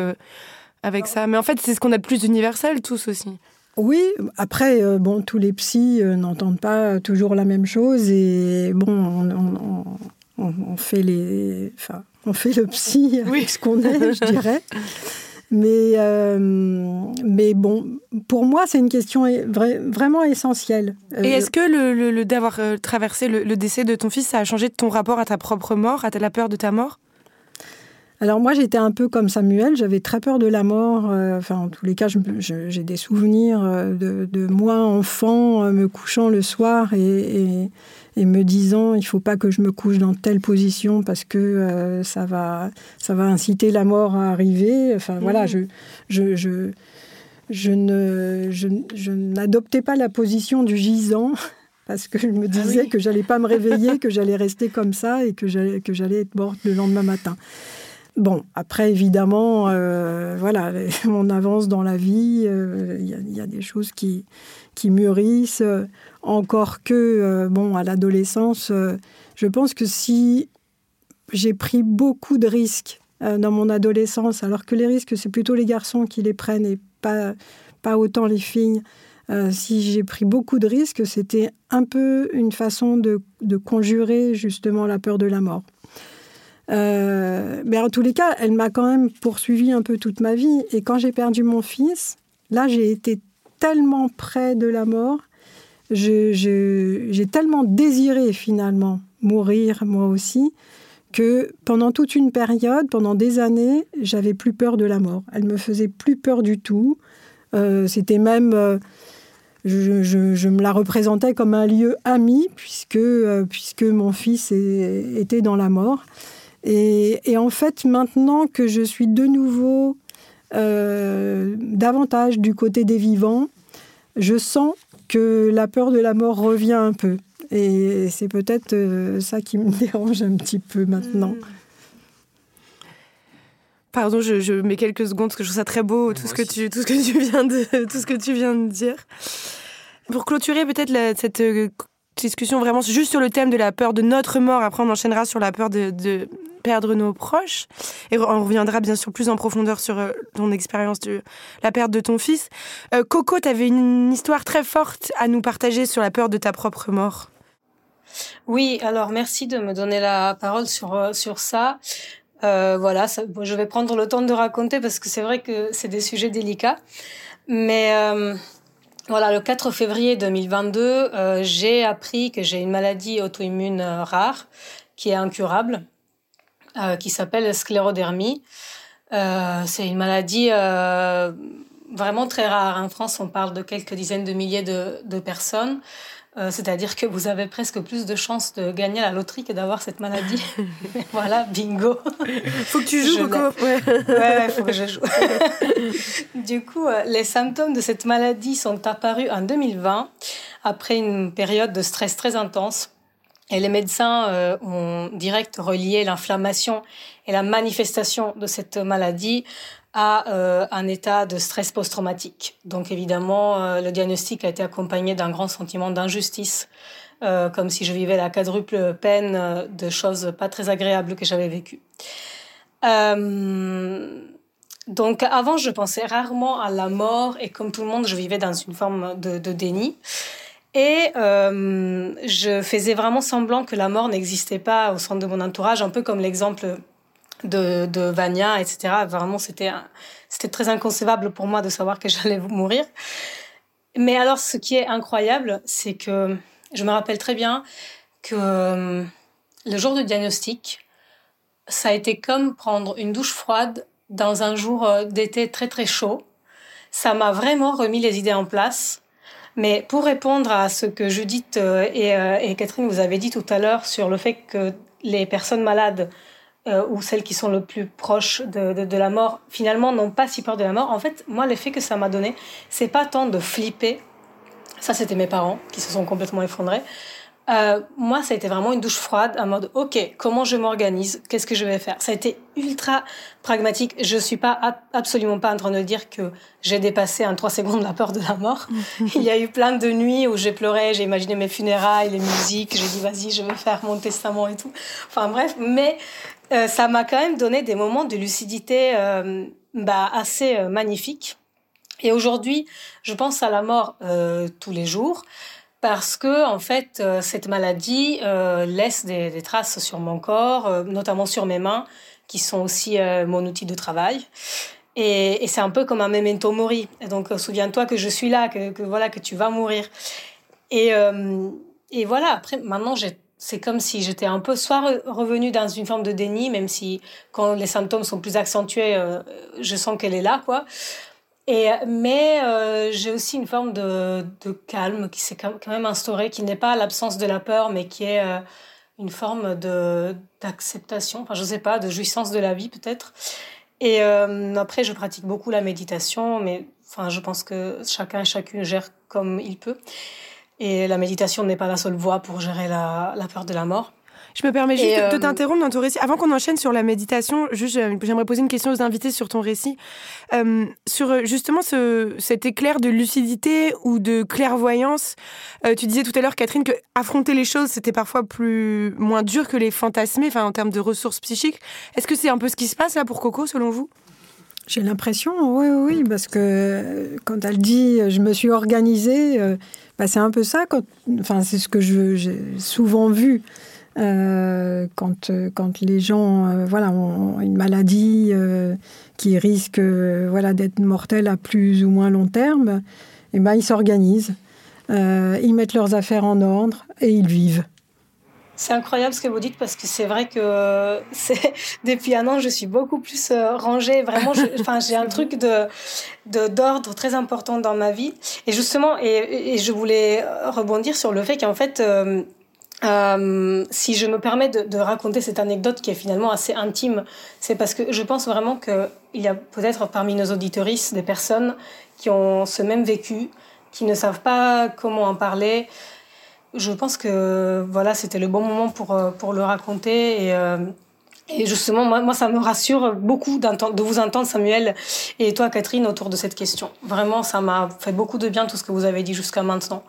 avec ça. Mais en fait, c'est ce qu'on a de plus universel tous aussi. Oui, après, euh, bon, tous les psys euh, n'entendent pas toujours la même chose et bon, on, fait les, enfin, on fait le psy avec ce qu'on est, je dirais. Mais, euh, mais bon, pour moi, c'est une question vraiment essentielle. Et est-ce que le, le, d'avoir traversé le, le, décès de ton fils, ça a changé ton rapport à ta propre mort, à la peur de ta mort? Alors moi, j'étais un peu comme Samuel, j'avais très peur de la mort. Euh, enfin, en tous les cas, j'ai des souvenirs euh, de, moi, enfant, euh, me couchant le soir et, me disant, il faut pas que je me couche dans telle position parce que ça, va, ça va inciter la mort à arriver. Enfin, voilà, mmh. je, je, je, ne, je, n'adoptais pas la position du gisant [LAUGHS] parce que je me ah disais que j'allais pas me réveiller, que j'allais rester comme ça et que j'allais être morte le lendemain matin. Bon, après, évidemment, euh, voilà, [LAUGHS] on avance dans la vie, euh, il y, a des choses qui, qui mûrissent, encore que, euh, bon, à l'adolescence, je pense que si j'ai pris beaucoup de risques dans mon adolescence, alors que les risques, c'est plutôt les garçons qui les prennent et pas, pas autant les filles, si j'ai pris beaucoup de risques, c'était un peu une façon de, de conjurer justement la peur de la mort. Euh, mais en tous les cas, elle m'a quand même poursuivi un peu toute ma vie. Et quand j'ai perdu mon fils, là, j'ai été tellement près de la mort. J'ai tellement désiré finalement mourir moi aussi que pendant toute une période, pendant des années, j'avais plus peur de la mort. Elle me faisait plus peur du tout. Euh, c'était même, euh, je, me la représentais comme un lieu ami puisque puisque mon fils était dans la mort. Et, en fait, maintenant que je suis de nouveau euh, davantage du côté des vivants, je sens que la peur de la mort revient un peu. Et c'est peut-être euh, ça qui me [LAUGHS] dérange un petit peu maintenant. Hmm. Pardon, je, mets quelques secondes parce que je trouve ça très beau tout ce que tu tout ce que tu viens de [LAUGHS] tout ce que tu viens de dire. Pour clôturer peut-être cette euh, discussion vraiment juste sur le thème de la peur de notre mort. Après, on enchaînera sur la peur de, perdre nos proches. Et on reviendra bien sûr plus en profondeur sur euh, ton expérience de la perte de ton fils. Coco, tu avais une histoire très forte à nous partager sur la peur de ta propre mort. Oui, alors merci de me donner la parole sur, euh, sur ça. Euh, voilà, je vais prendre le temps de raconter parce que c'est vrai que c'est des sujets délicats. Mais euh, voilà, le 4 février 2022, j'ai appris que j'ai une maladie auto-immune rare qui est incurable, qui s'appelle sclérodermie. c'est une maladie vraiment très rare. En France, on parle de quelques dizaines de milliers de personnes. Euh, c'est-à-dire que vous avez presque plus de chances de gagner à la loterie que d'avoir cette maladie. [LAUGHS] voilà, bingo. Faut que tu joues. Ouais. ouais, faut que je joue. [LAUGHS] du coup, euh, les symptômes de cette maladie sont apparus en 2020, après une période de stress très intense. Et les médecins euh, ont direct relié l'inflammation et la manifestation de cette maladie à euh, un état de stress post-traumatique. Donc évidemment, euh, le diagnostic a été accompagné d'un grand sentiment d'injustice, euh, comme si je vivais la quadruple peine de choses pas très agréables que j'avais vécues. donc avant, je pensais rarement à la mort et comme tout le monde, je vivais dans une forme de, de déni. Et je faisais vraiment semblant que la mort n'existait pas au centre de mon entourage, un peu comme l'exemple de, Vania, etc. Vraiment, c'était c'était très inconcevable pour moi de savoir que [LAUGHS] j'allais mourir. Mais alors, ce qui est incroyable, c'est que je me rappelle très bien que euh, le jour du diagnostic, ça a été comme prendre une douche froide dans un jour euh, d'été très très chaud. Ça m'a vraiment remis les idées en place. Mais pour répondre à ce que Judith euh, et, et Catherine vous avez dit tout à l'heure sur le fait que les personnes malades euh, ou celles qui sont le plus proches de, de, de la mort, finalement, n'ont pas si peur de la mort. En fait, moi, l'effet que ça m'a donné, c'est pas tant de flipper. Ça, c'était mes parents qui se sont complètement effondrés. Euh, moi, ça a été vraiment une douche froide, en mode, OK, comment je m'organise Qu'est-ce que je vais faire Ça a été ultra pragmatique. Je suis pas absolument pas en train de dire que j'ai dépassé en trois [LAUGHS] secondes la peur de la mort. [LAUGHS] Il y a eu plein de nuits où j'ai pleuré, j'ai imaginé mes funérailles, les musiques, j'ai dit, vas-y, je vais faire mon testament et tout. Enfin bref, mais euh, ça m'a quand même donné des moments de lucidité euh, bah, assez euh, magnifiques. Et aujourd'hui, je pense à la mort tous les jours parce que en fait, cette maladie laisse des, traces sur mon corps, notamment sur mes mains, qui sont aussi mon outil de travail. Et, c'est un peu comme un memento mori. Donc, souviens-toi que je suis là, que, voilà, que tu vas mourir. Et, voilà. Après, maintenant, c'est comme si j'étais un peu soit revenue dans une forme de déni, même si quand les symptômes sont plus accentués, euh, je sens qu'elle est là, quoi. Mais euh, j'ai aussi une forme de, calme qui s'est quand même instaurée, qui n'est pas l'absence de la peur, mais qui est euh, une forme d'acceptation, enfin je sais pas, de jouissance de la vie peut-être. Et après, je pratique beaucoup la méditation, mais enfin je pense que chacun et chacune gère comme il peut. Et la méditation n'est pas la seule voie pour gérer la, peur de la mort. Je me permets juste de euh, t'interrompre dans ton récit. Avant qu'on enchaîne sur la méditation, juste, j'aimerais poser une question aux invités sur ton récit. Euh, sur euh, justement ce, cet éclair de lucidité ou de clairvoyance. tu disais tout à l'heure, Catherine, que affronter les choses, c'était parfois plus, moins dur que les fantasmer, enfin, en termes de ressources psychiques. Est-ce que c'est un peu ce qui se passe là pour Coco, selon vous? J'ai l'impression, oui, oui, parce que quand elle dit je me suis organisée, bah, c'est un peu ça. Quand, enfin, c'est ce que j'ai souvent vu. Euh, quand, quand les gens euh, voilà, ont une maladie euh, qui risque voilà, d'être mortelle à plus ou moins long terme, eh ben, ils s'organisent, ils mettent leurs affaires en ordre et ils vivent. C'est incroyable ce que vous dites parce que c'est vrai que [LAUGHS] depuis un an je suis beaucoup plus euh, rangée. Vraiment, j'ai un truc de d'ordre très important dans ma vie. Et justement, et, je voulais rebondir sur le fait qu'en fait, euh, euh, si je me permets de, raconter cette anecdote qui est finalement assez intime, c'est parce que je pense vraiment qu'il y a peut-être parmi nos auditoristes des personnes qui ont ce même vécu qui ne savent pas comment en parler. Je pense que voilà, c'était le bon moment pour, pour le raconter et, et justement, moi, ça me rassure beaucoup de vous entendre, Samuel, et toi, Catherine, autour de cette question. Vraiment, ça m'a fait beaucoup de bien tout ce que vous avez dit jusqu'à maintenant.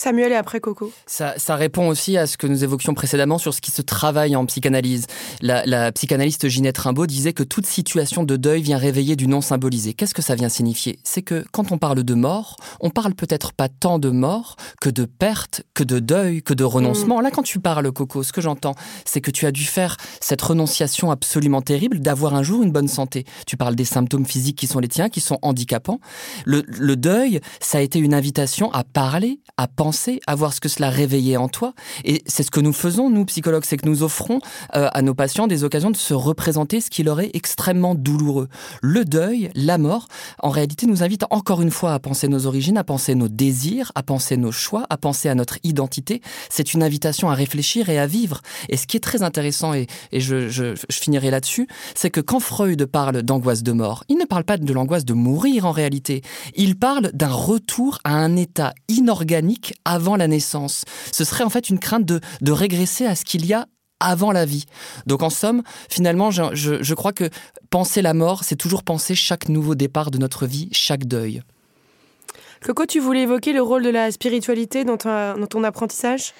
Samuel et après Coco. Ça, ça, répond aussi à ce que nous évoquions précédemment sur ce qui se travaille en psychanalyse. La, la psychanalyste Ginette Rimbaud disait que toute situation de deuil vient réveiller du non symbolisé. Qu'est-ce que ça vient signifier? C'est que quand on parle de mort, on parle peut-être pas tant de mort que de perte, que de deuil, que de renoncement. Mm. Là, quand tu parles, Coco, ce que j'entends, c'est que tu as dû faire cette renonciation absolument terrible d'avoir un jour une bonne santé. Tu parles des symptômes physiques qui sont les tiens, qui sont handicapants. Le, le deuil, ça a été une invitation à parler, à penser à voir ce que cela réveillait en toi. Et c'est ce que nous faisons, nous, psychologues, c'est que nous offrons euh, à nos patients des occasions de se représenter ce qui leur est extrêmement douloureux. Le deuil, la mort, en réalité, nous invite encore une fois à penser nos origines, à penser nos désirs, à penser nos choix, à penser à notre identité. C'est une invitation à réfléchir et à vivre. Et ce qui est très intéressant, et, je, je finirai là-dessus, c'est que quand Freud parle d'angoisse de mort, il ne parle pas de l'angoisse de mourir en réalité. Il parle d'un retour à un état inorganique avant la naissance. Ce serait en fait une crainte de, de régresser à ce qu'il y a avant la vie. Donc en somme, finalement, je, je, crois que penser la mort, c'est toujours penser chaque nouveau départ de notre vie, chaque deuil. Coco, tu voulais évoquer le rôle de la spiritualité dans, dans ton apprentissage?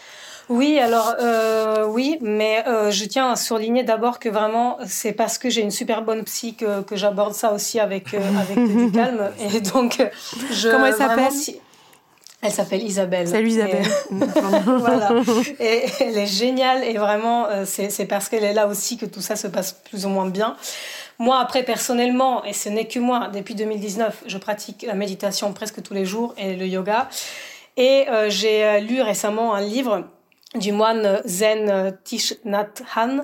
Oui, alors euh, oui, mais euh, je tiens à souligner d'abord que vraiment c'est parce que j'ai une super bonne psy que, que j'aborde ça aussi avec euh, avec du [LAUGHS] calme et donc je comment elle s'appelle? Elle s'appelle Isabelle. Salut Isabelle. [LAUGHS] voilà. Et elle est géniale et vraiment, euh, c'est parce qu'elle est là aussi que tout ça se passe plus ou moins bien. Moi, après, personnellement, et ce n'est que moi, depuis 2019, je pratique la méditation presque tous les jours et le yoga. Et euh, j'ai euh, lu récemment un livre du moine zen Thich Nhat Hanh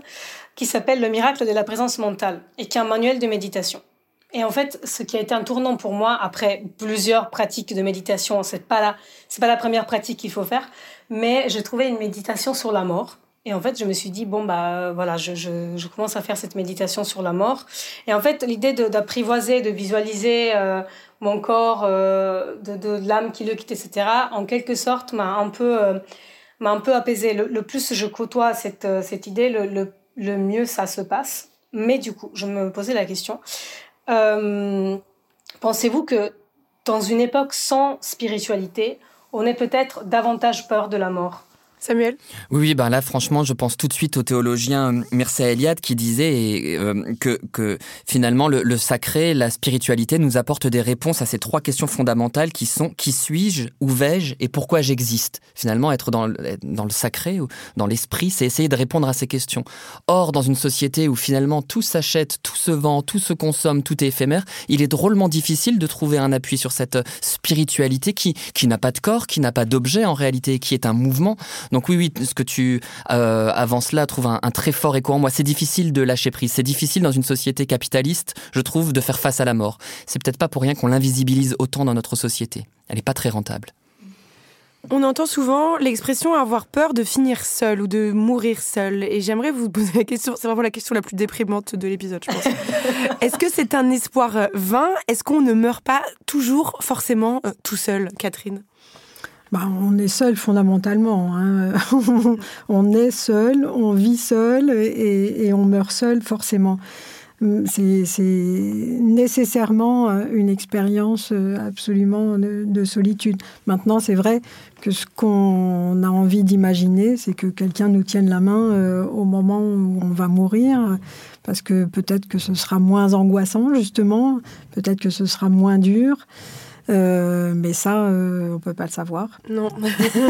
qui s'appelle Le miracle de la présence mentale et qui est un manuel de méditation. Et en fait, ce qui a été un tournant pour moi, après plusieurs pratiques de méditation, c'est pas la, c'est pas la première pratique qu'il faut faire, mais j'ai trouvé une méditation sur la mort. Et en fait, je me suis dit, bon, bah voilà, je, je, commence à faire cette méditation sur la mort. Et en fait, l'idée d'apprivoiser, de, visualiser euh, mon corps, euh, de, l'âme qui le quitte, etc., en quelque sorte, m'a un peu, euh, m'a un peu apaisé. Le, plus je côtoie cette, cette idée, le, le, le mieux ça se passe. Mais du coup, je me posais la question, euh, pensez-vous que dans une époque sans spiritualité, on ait peut-être davantage peur de la mort? Oui, ben là, franchement, je pense tout de suite au théologien Mircea Eliade qui disait euh, que, finalement le, sacré, la spiritualité nous apporte des réponses à ces trois questions fondamentales qui sont qui suis-je, où vais-je et pourquoi j'existe? Finalement, être dans, le sacré ou dans l'esprit, c'est essayer de répondre à ces questions. Or, dans une société où finalement tout s'achète, tout se vend, tout se consomme, tout est éphémère, il est drôlement difficile de trouver un appui sur cette spiritualité qui, n'a pas de corps, qui n'a pas d'objet en réalité, qui est un mouvement. Oui, oui, ce que tu euh, avances là trouve un, très fort écho en moi. C'est difficile de lâcher prise. C'est difficile dans une société capitaliste, je trouve, de faire face à la mort. C'est peut-être pas pour rien qu'on l'invisibilise autant dans notre société. Elle n'est pas très rentable. On entend souvent l'expression avoir peur de finir seul ou de mourir seul. Et j'aimerais vous poser la question, c'est vraiment la question la plus déprimante de l'épisode, je pense. [LAUGHS] Est-ce que c'est un espoir euh, vain? Est-ce qu'on ne meurt pas toujours forcément euh, tout seul, Catherine? Bah, on est seul fondamentalement. Hein. [LAUGHS] on est seul, on vit seul et, on meurt seul forcément. C'est nécessairement euh, une expérience euh, absolument de, solitude. Maintenant, c'est vrai que ce qu'on a envie d'imaginer, c'est que quelqu'un nous tienne la main euh, au moment où on va mourir, parce que peut-être que ce sera moins angoissant, justement, peut-être que ce sera moins dur. Euh, mais ça, euh, on peut pas le savoir. Non.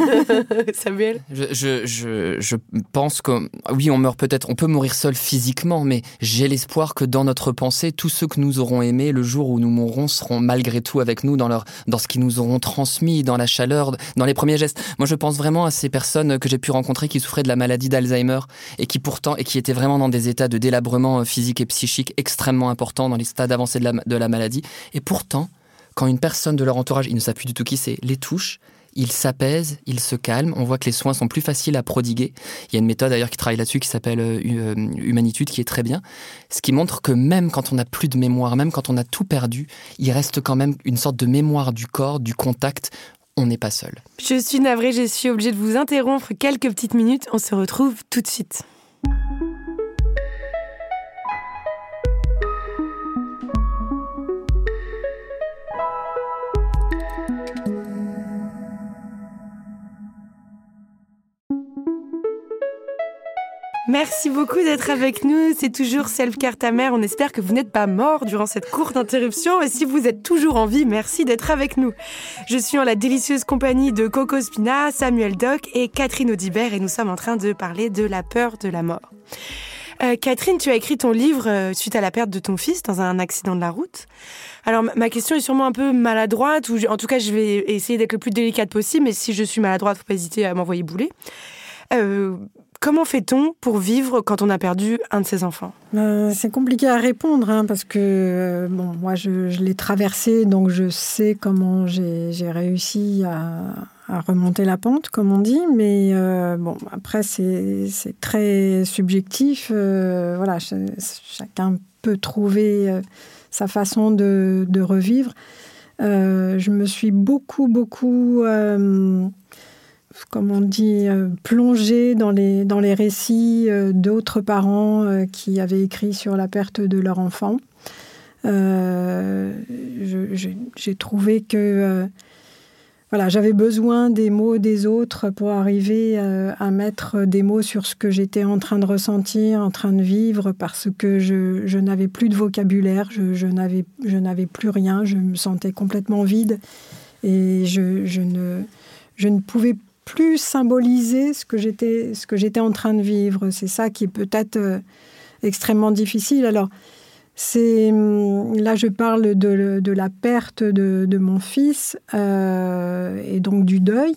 [LAUGHS] Samuel? Je, je, je, je, pense que, oui, on meurt peut-être, on peut mourir seul physiquement, mais j'ai l'espoir que dans notre pensée, tous ceux que nous aurons aimés, le jour où nous mourrons, seront malgré tout avec nous dans, leur, dans ce qu'ils nous auront transmis, dans la chaleur, dans les premiers gestes. Moi, je pense vraiment à ces personnes que j'ai pu rencontrer qui souffraient de la maladie d'Alzheimer et qui pourtant, et qui étaient vraiment dans des états de délabrement physique et psychique extrêmement importants dans les stades avancés de la, de la maladie. Et pourtant, quand une personne de leur entourage, ils ne savent plus du tout qui c'est, les touche, il s'apaise, il se calme. On voit que les soins sont plus faciles à prodiguer. Il y a une méthode d'ailleurs qui travaille là-dessus qui s'appelle euh, euh, Humanitude, qui est très bien. Ce qui montre que même quand on n'a plus de mémoire, même quand on a tout perdu, il reste quand même une sorte de mémoire du corps, du contact. On n'est pas seul. Je suis navrée, je suis obligée de vous interrompre quelques petites minutes. On se retrouve tout de suite. Merci beaucoup d'être avec nous. C'est toujours Self-Care ta mère. On espère que vous n'êtes pas mort durant cette courte interruption. Et si vous êtes toujours en vie, merci d'être avec nous. Je suis en la délicieuse compagnie de Coco Spina, Samuel Doc et Catherine Audibert et nous sommes en train de parler de la peur de la mort. Euh, Catherine, tu as écrit ton livre euh, suite à la perte de ton fils dans un accident de la route. Alors ma question est sûrement un peu maladroite, ou en tout cas je vais essayer d'être le plus délicate possible, mais si je suis maladroite, faut pas hésiter à m'envoyer bouler. Euh, Comment fait-on pour vivre quand on a perdu un de ses enfants? Euh, C'est compliqué à répondre hein, parce que euh, moi je, l'ai traversé donc je sais comment j'ai réussi à, remonter la pente comme on dit mais euh, bon après c'est très subjectif voilà chacun peut trouver sa façon de revivre. Je me suis beaucoup beaucoup comme on dit, euh, plonger dans les, dans les récits euh, d'autres parents euh, qui avaient écrit sur la perte de leur enfant. J'ai trouvé que voilà, j'avais besoin des mots des autres pour arriver à mettre des mots sur ce que j'étais en train de ressentir, en train de vivre, parce que je, je n'avais plus de vocabulaire, je, je n'avais plus rien, je me sentais complètement vide et je, je ne, ne pouvais plus symboliser ce que j'étais ce que j'étais en train de vivre. C'est ça qui est peut-être euh, extrêmement difficile. Alors c'est hum, là je parle de, la perte de, mon fils euh, et donc du deuil.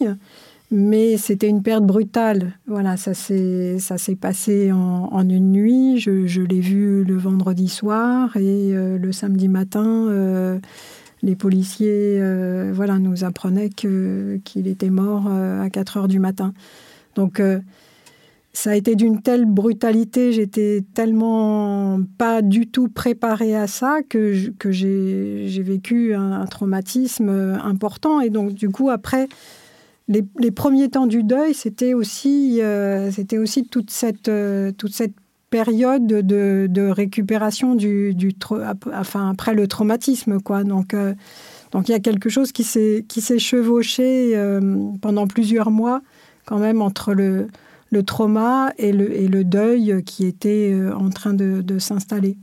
Mais c'était une perte brutale. Voilà, ça s'est ça s'est passé en, une nuit. Je, je l'ai vu le vendredi soir et euh, le samedi matin les policiers euh, voilà, nous apprenaient qu'il était mort euh, à 4 heures du matin. Donc, euh, ça a été d'une telle brutalité, j'étais tellement pas du tout préparée à ça que, j'ai vécu un, traumatisme important. Et donc, du coup, après, les, premiers temps du deuil, c'était aussi, c'était aussi toute cette, toute cette période de, récupération du, du enfin, après le traumatisme. Quoi. Donc, euh, donc il y a quelque chose qui s'est chevauché euh, pendant plusieurs mois quand même entre le, le trauma et le, et le deuil qui était euh, en train de, s'installer.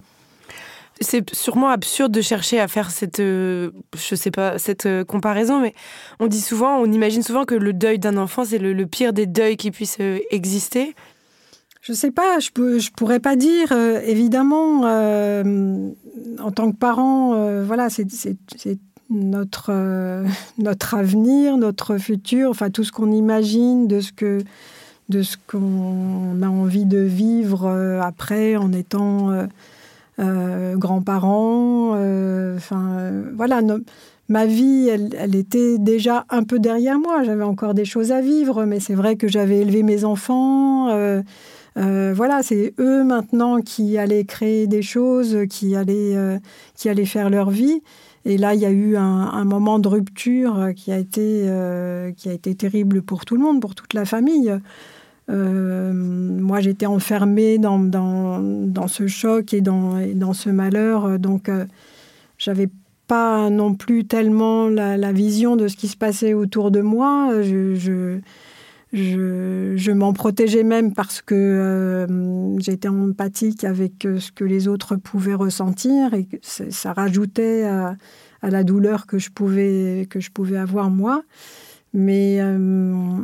C'est sûrement absurde de chercher à faire cette, je sais pas, cette comparaison, mais on dit souvent, on imagine souvent que le deuil d'un enfant, c'est le, pire des deuils qui puissent exister. Je sais pas, je ne je pourrais pas dire. Euh, évidemment, euh, en tant que parent, euh, voilà, c'est [LAUGHS] notre, avenir, notre futur, enfin tout ce qu'on imagine de ce qu'on a envie de vivre après en étant grands-parents. Voilà, ma vie, elle, était déjà un peu derrière moi. J'avais encore des choses à vivre, mais c'est vrai que j'avais élevé mes enfants. Euh, voilà, c'est eux maintenant qui allaient créer des choses, qui allaient, euh, qui allaient faire leur vie. Et là, il y a eu un, moment de rupture qui a, été, euh, qui a été terrible pour tout le monde, pour toute la famille. moi, j'étais enfermée dans, dans, dans, ce choc et dans, dans ce malheur. Donc, j'avais pas non plus tellement la, vision de ce qui se passait autour de moi. je je, m'en protégeais même parce que euh, j'étais empathique avec euh, ce que les autres pouvaient ressentir et ça rajoutait à, la douleur que je pouvais, que je pouvais avoir moi. Mais euh,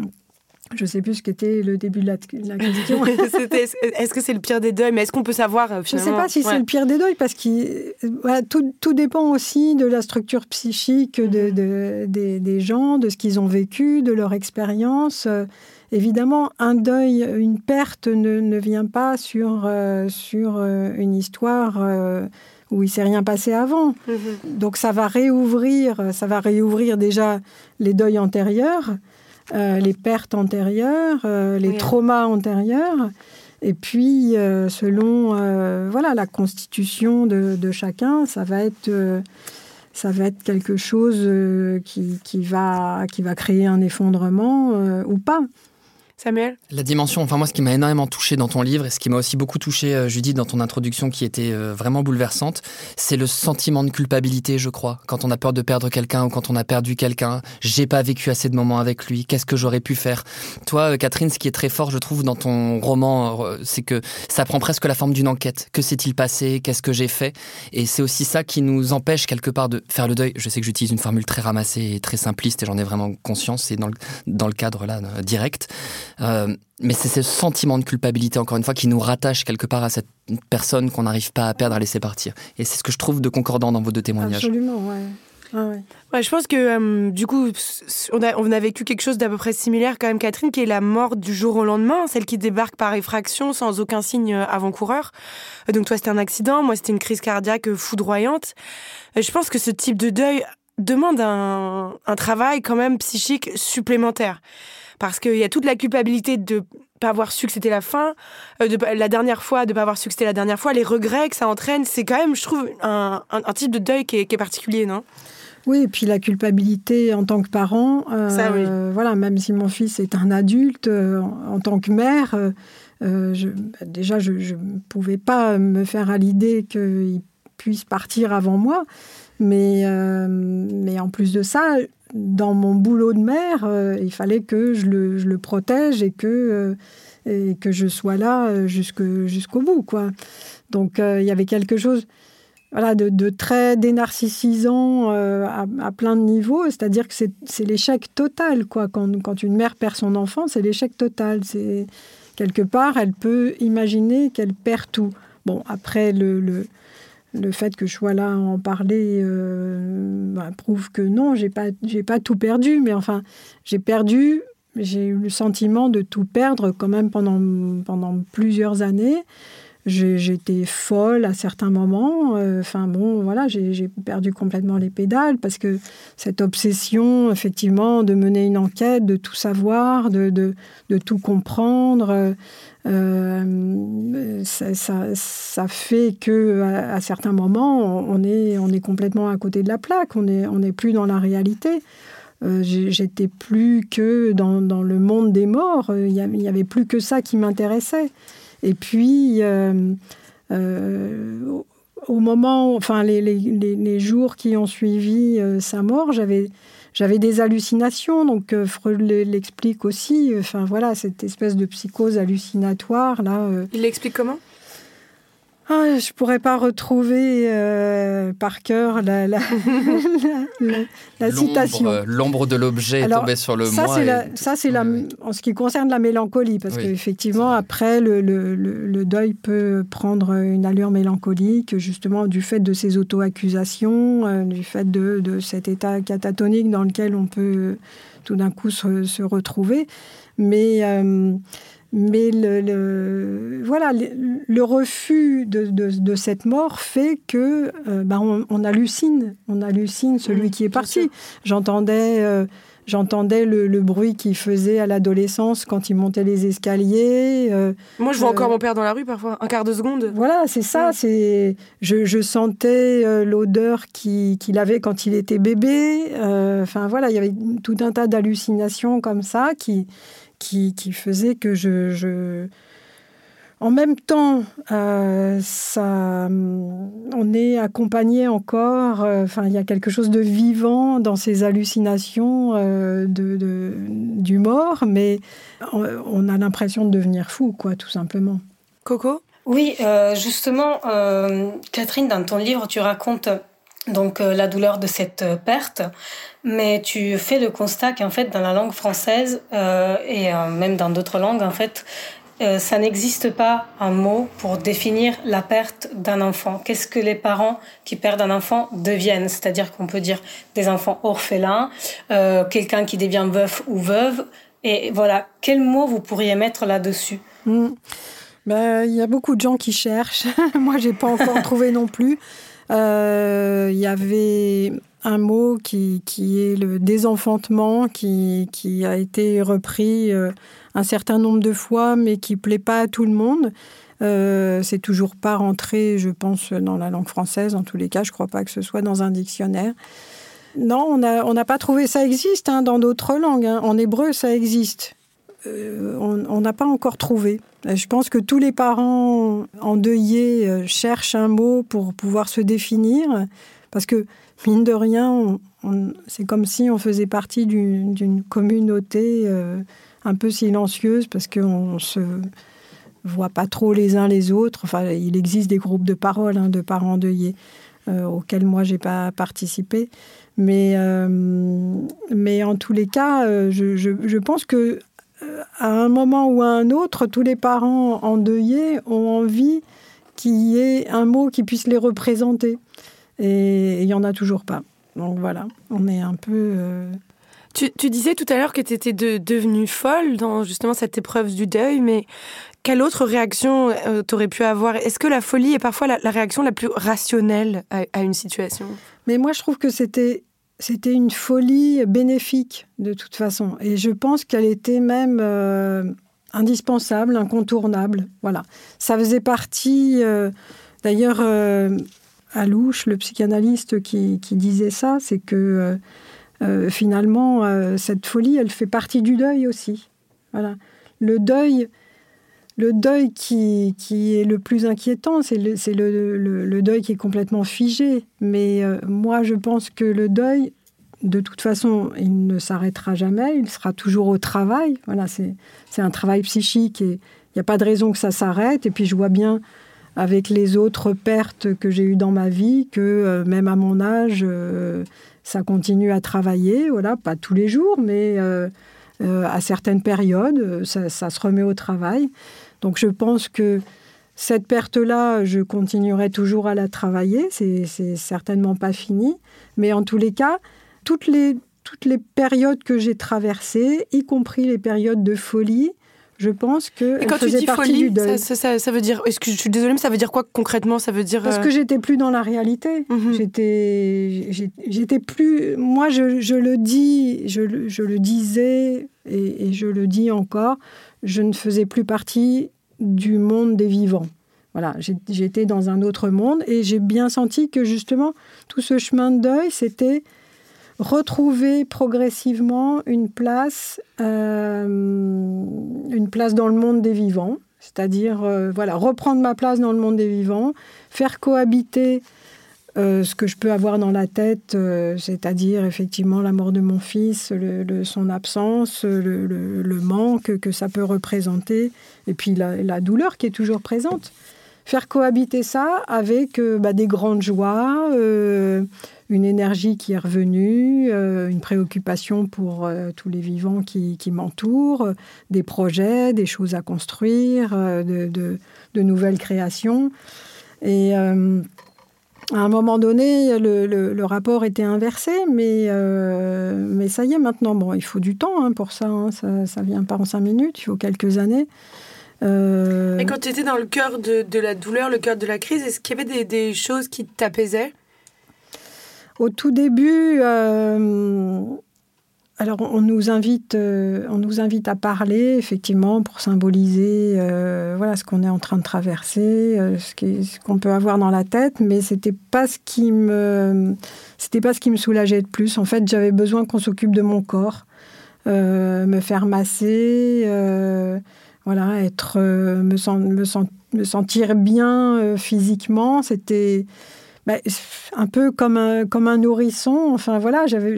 je ne sais plus ce qu'était le début de la, question. [LAUGHS] est-ce que c'est le pire des deuils? Mais est-ce qu'on peut savoir finalement Je ne sais pas si c'est le pire des deuils parce que tout, tout, dépend aussi de la structure psychique de, mhm. des, des, gens, de ce qu'ils ont vécu, de leur expérience. Évidemment, un deuil, une perte ne, ne vient pas sur, euh, sur euh, une histoire. Euh, où il s'est rien passé avant. Mhm. Donc ça va réouvrir, ça va réouvrir déjà les deuils antérieurs, euh, les pertes antérieures, euh, les Oui. traumas antérieurs. Et puis, euh, selon voilà, la constitution de, de chacun, ça va être, ça va être quelque chose qui, qui, va, qui va créer un effondrement ou pas. Samuel? La dimension, enfin moi ce qui m'a énormément touché dans ton livre et ce qui m'a aussi beaucoup touché euh, Judith dans ton introduction qui était euh, vraiment bouleversante, c'est le sentiment de culpabilité je crois. Quand on a peur de perdre quelqu'un ou quand on a perdu quelqu'un, j'ai pas vécu assez de moments avec lui, qu'est-ce que j'aurais pu faire? Toi euh, Catherine, ce qui est très fort je trouve dans ton roman, c'est que ça prend presque la forme d'une enquête. Que s'est-il passé? Qu'est-ce que j'ai fait? Et c'est aussi ça qui nous empêche quelque part de faire le deuil. Je sais que j'utilise une formule très ramassée et très simpliste et j'en ai vraiment conscience, c'est dans le, dans le cadre là direct. Euh, mais c'est ce sentiment de culpabilité, encore une fois, qui nous rattache quelque part à cette personne qu'on n'arrive pas à perdre, à laisser partir. Et c'est ce que je trouve de concordant dans vos deux témoignages. Absolument, ouais. Ah ouais. Ouais, je pense que euh, du coup, on a, on a vécu quelque chose d'à peu près similaire quand même, Catherine, qui est la mort du jour au lendemain, celle qui débarque par effraction sans aucun signe euh, avant-coureur. Donc toi, c'était un accident, moi, c'était une crise cardiaque foudroyante. Je pense que ce type de deuil demande un, un travail quand même psychique supplémentaire. Parce qu'il y a toute la culpabilité de pas avoir su que c'était la fin, euh, de la dernière fois, de pas avoir su que c'était la dernière fois, les regrets que ça entraîne, c'est quand même, je trouve, un, un- un type de deuil qui est, qui est particulier, non? Oui, et puis la culpabilité en tant que parent. euh, Ça, oui. Voilà, même si mon fils est un adulte, euh, en, en tant que mère, je- bah, déjà, je ne pouvais pas me faire à l'idée qu'il puisse partir avant moi. Mais, mais en plus de ça, dans mon boulot de mère, euh, il fallait que je le, protège et que, euh, et que je sois là euh, jusqu'au bout. Donc il y avait quelque chose de, très dénarcissisant à, plein de niveaux, c'est-à-dire que c'est l'échec total. Quand, une mère perd son enfant, c'est l'échec total. Quelque part, elle peut imaginer qu'elle perd tout. Bon, après, le, le fait que je sois là à en parler euh, bah, prouve que non, j'ai pas, pas tout perdu, mais enfin, j'ai perdu, j'ai eu le sentiment de tout perdre quand même pendant, pendant plusieurs années. J'étais folle à certains moments. euh, Enfin bon, voilà, j'ai perdu complètement les pédales parce que cette obsession, effectivement, de mener une enquête, de tout savoir, de, de, de tout comprendre, euh, ça, fait que à, certains moments, on est, complètement à côté de la plaque. On n'est plus dans la réalité. Euh, J'étais plus que dans, le monde des morts. Euh, Il n'y avait plus que ça qui m'intéressait. Et puis, au- moment, enfin, les, jours qui ont suivi sa mort, j'avais. J'avais des hallucinations, donc euh, Freud l'explique aussi. Enfin voilà, cette espèce de psychose hallucinatoire là. euh, Il l'explique comment? Ah, je pourrais pas retrouver euh, par cœur la, la, [LAUGHS] la- citation. euh, L'ombre de l'objet est tombée sur le ça, moi. et- ça, c'est en ce qui concerne la mélancolie, parce Oui, qu'effectivement, après, le, le, le- le deuil peut prendre une allure mélancolique, justement, du fait de ces auto-accusations, euh, du fait de, de cet état catatonique dans lequel on peut tout d'un coup se, se retrouver. Mais, mais le, le- voilà, le, le refus de, de, de cette mort fait que euh, bah, on, on hallucine, on hallucine celui Mmh, qui est parti. J'entendais euh, J'entendais le, le bruit qu'il faisait à l'adolescence quand il montait les escaliers. euh, Moi, je vois Euh, encore mon père dans la rue parfois, un quart de seconde. voilà, c'est ça. Ouais. C'est je, je sentais euh, l'odeur qui- qu'il avait quand il était bébé. Enfin voilà, il y avait tout un tas d'hallucinations comme ça qui qui, qui faisaient que je, je... En même temps, euh, ça, hum, on est accompagné encore. euh, Enfin, il y a quelque chose de vivant dans ces hallucinations euh, de, de- du mort, mais on, on a l'impression de devenir fou, quoi, tout simplement. Coco? Oui, euh, justement, euh, Catherine, dans ton livre, tu racontes donc euh, la douleur de cette euh, perte, mais tu fais le constat qu'en fait, dans la langue française euh, et même dans d'autres langues, en fait, ça n'existe pas un mot pour définir la perte d'un enfant. Qu'est-ce que les parents qui perdent un enfant deviennent? C'est-à-dire qu'on peut dire des enfants orphelins, quelqu'un qui devient veuf ou veuve. Et voilà, quel mot vous pourriez mettre là-dessus? Mm. Ben, Il y a beaucoup de gens qui cherchent. [LAUGHS] Moi, j'ai pas encore trouvé non plus. Euh, il y avait un mot qui, qui est le désenfantement, qui, qui a été repris euh, un certain nombre de fois, mais qui plaît pas à tout le monde. Euh, c'est toujours pas rentré, je pense, dans la langue française. En tous les cas, je crois pas que ce soit dans un dictionnaire. Non, on n'a on pas trouvé. Ça existe hein, dans d'autres langues. Hein. En hébreu, ça existe. Euh, on n'a pas encore trouvé. Je pense que tous les parents endeuillés euh, cherchent un mot pour pouvoir se définir, parce que, mine de rien, c'est comme si on faisait partie d'une communauté euh, un peu silencieuse, parce qu'on se voit pas trop les uns les autres. Enfin, il existe des groupes de parole hein, de parents endeuillés auxquels moi j'ai pas participé, mais mais en tous les cas, je pense que à un moment ou à un autre, tous les parents endeuillés ont envie qu'il y ait un mot qui puisse les représenter. Et il n'y en a toujours pas. Donc voilà, on est un peu... Euh, tu, disais tout à l'heure que tu étais devenue folle dans justement cette épreuve du deuil, mais quelle autre réaction euh, tu aurais pu avoir? Est-ce que la folie est parfois la, réaction la plus rationnelle à une situation? Mais moi, je trouve que c'était c'était une folie bénéfique de toute façon. Et je pense qu'elle était même euh, indispensable, incontournable. Voilà. Ça faisait partie. Euh, d'ailleurs, euh, Alouche, le psychanalyste qui, disait ça, c'est que finalement, cette folie, elle fait partie du deuil aussi. Voilà. Le deuil. Le deuil qui, qui est le plus inquiétant, c'est le, le, le, deuil qui est complètement figé. Mais moi, je pense que le deuil, de toute façon, il ne s'arrêtera jamais, il sera toujours au travail. Voilà, c'est un travail psychique et il n'y a pas de raison que ça s'arrête. Et puis je vois bien avec les autres pertes que j'ai eues dans ma vie que euh, même à mon âge, euh, ça continue à travailler. Voilà, pas tous les jours, mais euh, à certaines périodes, ça, ça, se remet au travail. Donc je pense que cette perte-là, je continuerai toujours à la travailler. C'est certainement pas fini. Mais en tous les cas, toutes les périodes que j'ai traversées, y compris les périodes de folie, je pense que et quand tu dis folie, Ça, ça, veut dire. Est-ce que je suis désolée, mais ça veut dire quoi concrètement? Ça veut dire parce que euh, j'étais plus dans la réalité. Mhm. J'étais, j'étais plus. Moi, je, je le dis, je, je le disais et, et, je le dis encore. Je ne faisais plus partie du monde des vivants. Voilà, j'étais dans un autre monde et j'ai bien senti que justement tout ce chemin de deuil, c'était retrouver progressivement une place, euh, une place dans le monde des vivants, c'est-à-dire euh, voilà, reprendre ma place dans le monde des vivants, faire cohabiter euh, ce que je peux avoir dans la tête, c'est-à-dire effectivement la mort de mon fils, son absence, le, manque que ça peut représenter, et puis la, douleur qui est toujours présente. Faire cohabiter ça avec bah, des grandes joies, une énergie qui est revenue, euh, une préoccupation pour euh, tous les vivants qui, m'entourent, des projets, des choses à construire, euh, de, nouvelles créations. Et à un moment donné, le, rapport était inversé, mais, mais ça y est maintenant. Bon, il faut du temps hein, pour ça, hein. ça. ne vient pas en cinq minutes, il faut quelques années. Et quand tu étais dans le cœur de, la douleur, le cœur de la crise, est-ce qu'il y avait des, des choses qui t'apaisaient? Au tout début, euh, alors on nous invite, euh, on nous invite à parler effectivement pour symboliser euh, voilà ce qu'on est en train de traverser, ce qu'on peut avoir dans la tête, mais c'était pas ce qui me, c'était pas ce qui me soulageait le plus. En fait, j'avais besoin qu'on s'occupe de mon corps, me faire masser, voilà, être, me, me, sentir bien physiquement. C'était bah, un peu comme un, comme un nourrisson. Enfin voilà, j'avais,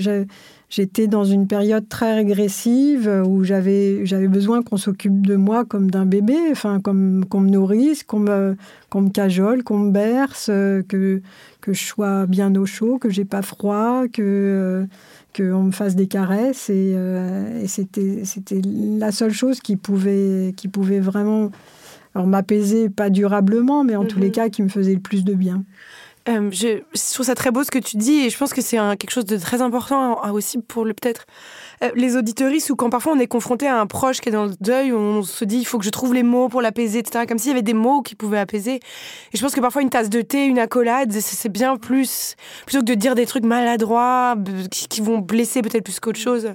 j'étais dans une période très régressive où j'avais, j'avais besoin qu'on s'occupe de moi comme d'un bébé, enfin comme qu'on me nourrisse, qu'on me, qu'on me cajole, qu'on me berce, que, que je sois bien au chaud, que j'ai pas froid, que qu'on me fasse des caresses et, euh, et c'était, c'était la seule chose qui pouvait, qui pouvait vraiment alors m'apaiser, pas durablement, mais en tous les mhm. cas qui me faisait le plus de bien. Euh, je, trouve ça très beau ce que tu dis et je pense que c'est quelque chose de très important aussi pour le peut-être les auditoristes ou quand parfois on est confronté à un proche qui est dans le deuil, on se dit il faut que je trouve les mots pour l'apaiser, etc. Comme s'il y avait des mots qui pouvaient apaiser. Et je pense que parfois une tasse de thé, une accolade, c'est bien plus plutôt que de dire des trucs maladroits qui, vont blesser peut-être plus qu'autre chose.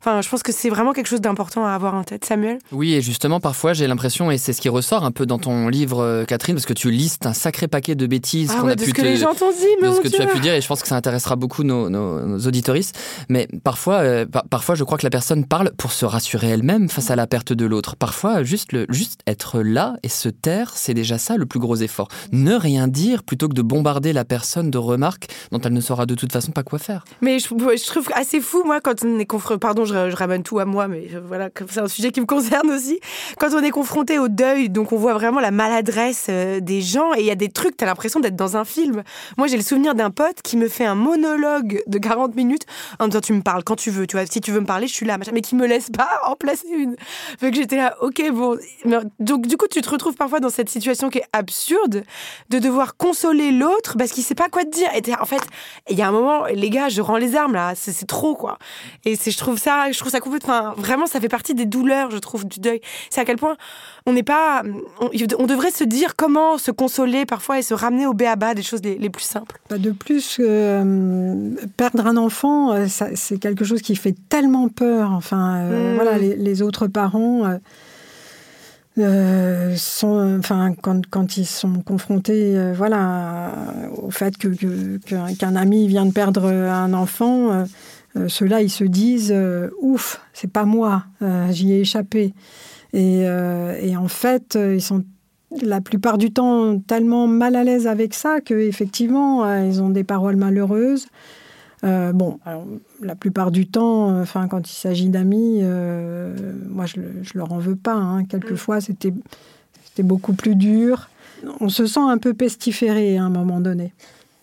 Enfin, je pense que c'est vraiment quelque chose d'important à avoir en tête. Samuel? Oui, et justement parfois j'ai l'impression et c'est ce qui ressort un peu dans ton livre, euh, Catherine, parce que tu listes un sacré paquet de bêtises ah qu'on a de pu ce que les gens t'ont dit, mais de ce que tu as pu dire et je pense que ça intéressera beaucoup nos, nos, auditoristes. Mais parfois, euh, parfois je crois que la personne parle pour se rassurer elle-même face à la perte de l'autre. Parfois, juste, être là et se taire, c'est déjà ça le plus gros effort. Ne rien dire plutôt que de bombarder la personne de remarques dont elle ne saura de toute façon pas quoi faire. Mais je, trouve assez fou, moi, quand on est confronté, pardon, je, ramène tout à moi, mais voilà, c'est un sujet qui me concerne aussi. Quand on est confronté au deuil, donc on voit vraiment la maladresse euh, des gens et il y a des trucs, t'as l'impression d'être dans un film. Moi, j'ai le souvenir d'un pote qui me fait un monologue de 40 minutes en disant tu me parles quand tu veux, tu vois, si tu veux me parler, je suis là, mais qui me laisse pas [LAUGHS] en placer une. Fait que j'étais là, ok, bon. Donc, du coup, tu te retrouves parfois dans cette situation qui est absurde de devoir consoler l'autre parce qu'il sait pas quoi te dire. Et en fait, il y a un moment, les gars, je rends les armes là, c'est trop, quoi. Et je trouve ça, je trouve ça complètement, vraiment, ça fait partie des douleurs, je trouve, du deuil. C'est à quel point on n'est pas, on, devrait se dire comment se consoler parfois et se ramener au béaba des choses les, plus simples. Pas de plus, euh, perdre un enfant, euh, c'est quelque chose qui fait tellement peur. Enfin, euh, hmm. voilà, les, autres parents. sont, enfin, quand, quand, ils sont confrontés, voilà, au fait que, qu'un ami vient de perdre un enfant, ceux-là, ils se disent, ouf, c'est pas moi, j'y ai échappé. Euh, et, en fait, euh, ils sont la plupart du temps tellement mal à l'aise avec ça qu'effectivement, euh, ils ont des paroles malheureuses. bon, la plupart du temps, enfin, quand il s'agit d'amis, moi, je, je leur en veux pas. Hein. Quelquefois, mm. c'était, c'était beaucoup plus dur. On se sent un peu pestiféré à un moment donné.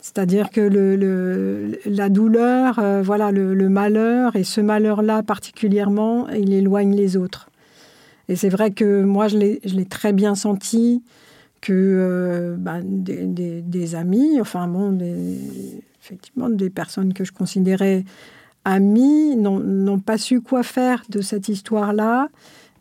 C'est-à-dire que le, la douleur, voilà, le, le, malheur, et ce malheur-là particulièrement, il éloigne les autres. Et c'est vrai que moi, je l'ai très bien senti que euh, ben, des, amis, enfin bon, effectivement, des personnes que je considérais amis n'ont pas su quoi faire de cette histoire-là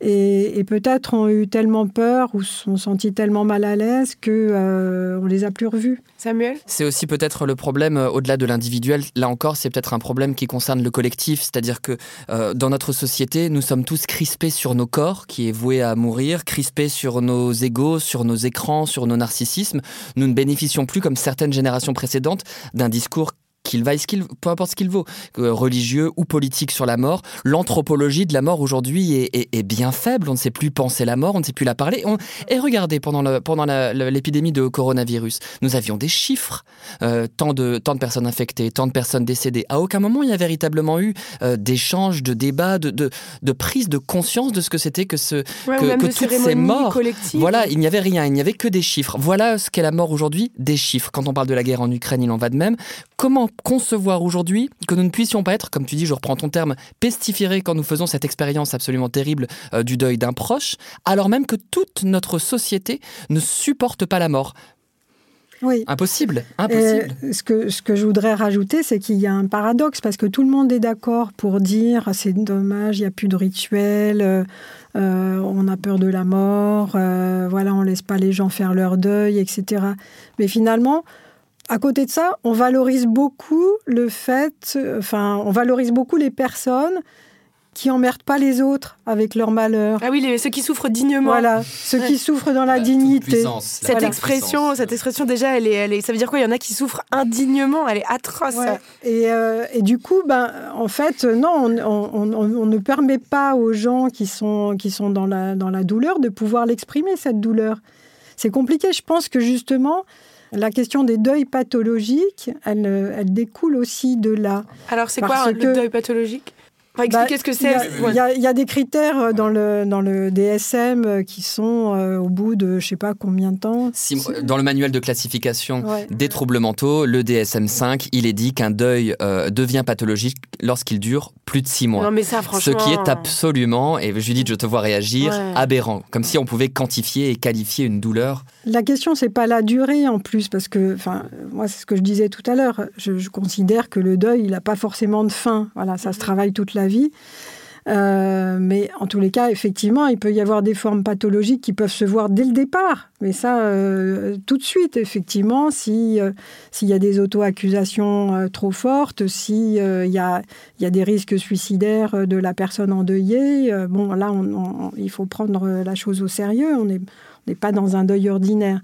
et, peut-être ont eu tellement peur ou sont sentis tellement mal à l'aise que euh, on les a plus revus. Samuel? C'est aussi peut-être le problème euh, au-delà de l'individuel. Là encore, c'est peut-être un problème qui concerne le collectif, c'est-à-dire que euh, dans notre société, nous sommes tous crispés sur nos corps, qui est voué à mourir, crispés sur nos égaux, sur nos écrans, sur nos narcissismes. Nous ne bénéficions plus, comme certaines générations précédentes, d'un discours qu'il vaille ce qu'il, peu importe ce qu'il vaut, religieux ou politique sur la mort. L'anthropologie de la mort aujourd'hui est, bien faible. On ne sait plus penser la mort, on ne sait plus la parler. et regardez, pendant, le, pendant l'épidémie de coronavirus, nous avions des chiffres. Euh, tant, de, tant de personnes infectées, tant de personnes décédées. À aucun moment il y a véritablement eu euh, d'échanges, de débats, de, de, prise de conscience de ce que c'était que, ce, que, que toutes ces morts. Voilà, il n'y avait rien, il n'y avait que des chiffres. Voilà ce qu'est la mort aujourd'hui, des chiffres. Quand on parle de la guerre en Ukraine, il en va de même. Comment concevoir aujourd'hui que nous ne puissions pas être, comme tu dis, je reprends ton terme, pestiférés quand nous faisons cette expérience absolument terrible euh, du deuil d'un proche, alors même que toute notre société ne supporte pas la mort oui. Impossible, impossible. ce, que, ce que je voudrais rajouter, c'est qu'il y a un paradoxe, parce que tout le monde est d'accord pour dire c'est dommage, il n'y a plus de rituel, euh, on a peur de la mort, euh, voilà, on laisse pas les gens faire leur deuil, etc. Mais finalement, à côté de ça, on valorise beaucoup le fait, enfin, on valorise beaucoup les personnes qui emmerdent pas les autres avec leur malheur. Ah oui, les, ceux qui souffrent dignement. Voilà, ceux qui souffrent dans la, dignité. cette expression, cette expression déjà, elle est, elle est, ça veut dire quoi? Il y en a qui souffrent indignement, elle est atroce. Et, euh, et, du coup, ben, en fait, non, on, on, on, ne permet pas aux gens qui sont, qui sont dans, la, dans la douleur de pouvoir l'exprimer, cette douleur. C'est compliqué. Je pense que justement, la question des deuils pathologiques, elle, elle découle aussi de là. Alors, c'est quoi le deuil pathologique? Bah, qu'est-ce que c'est Il y, a des critères dans le, dans le DSM qui sont au bout de je sais pas combien de temps. dans le manuel de classification des troubles mentaux, le DSM-5, il est dit qu'un deuil devient pathologique lorsqu'il dure plus de six mois. Non, mais ça, franchement... Ce qui est absolument, et Judith, je te vois réagir, aberrant. Comme si on pouvait quantifier et qualifier une douleur. La question, c'est pas la durée en plus, parce que, enfin, moi, c'est ce que je disais tout à l'heure. Je, considère que le deuil, il n'a pas forcément de fin. Voilà, ça se travaille toute la vie. Euh, mais en tous les cas, effectivement, il peut y avoir des formes pathologiques qui peuvent se voir dès le départ. Mais ça, euh, tout de suite, effectivement, si, euh, s'il y a des auto-accusations trop fortes, s'il y, a, y a des risques suicidaires de la personne endeuillée, bon, là, il faut prendre la chose au sérieux. On n'est pas dans un deuil ordinaire.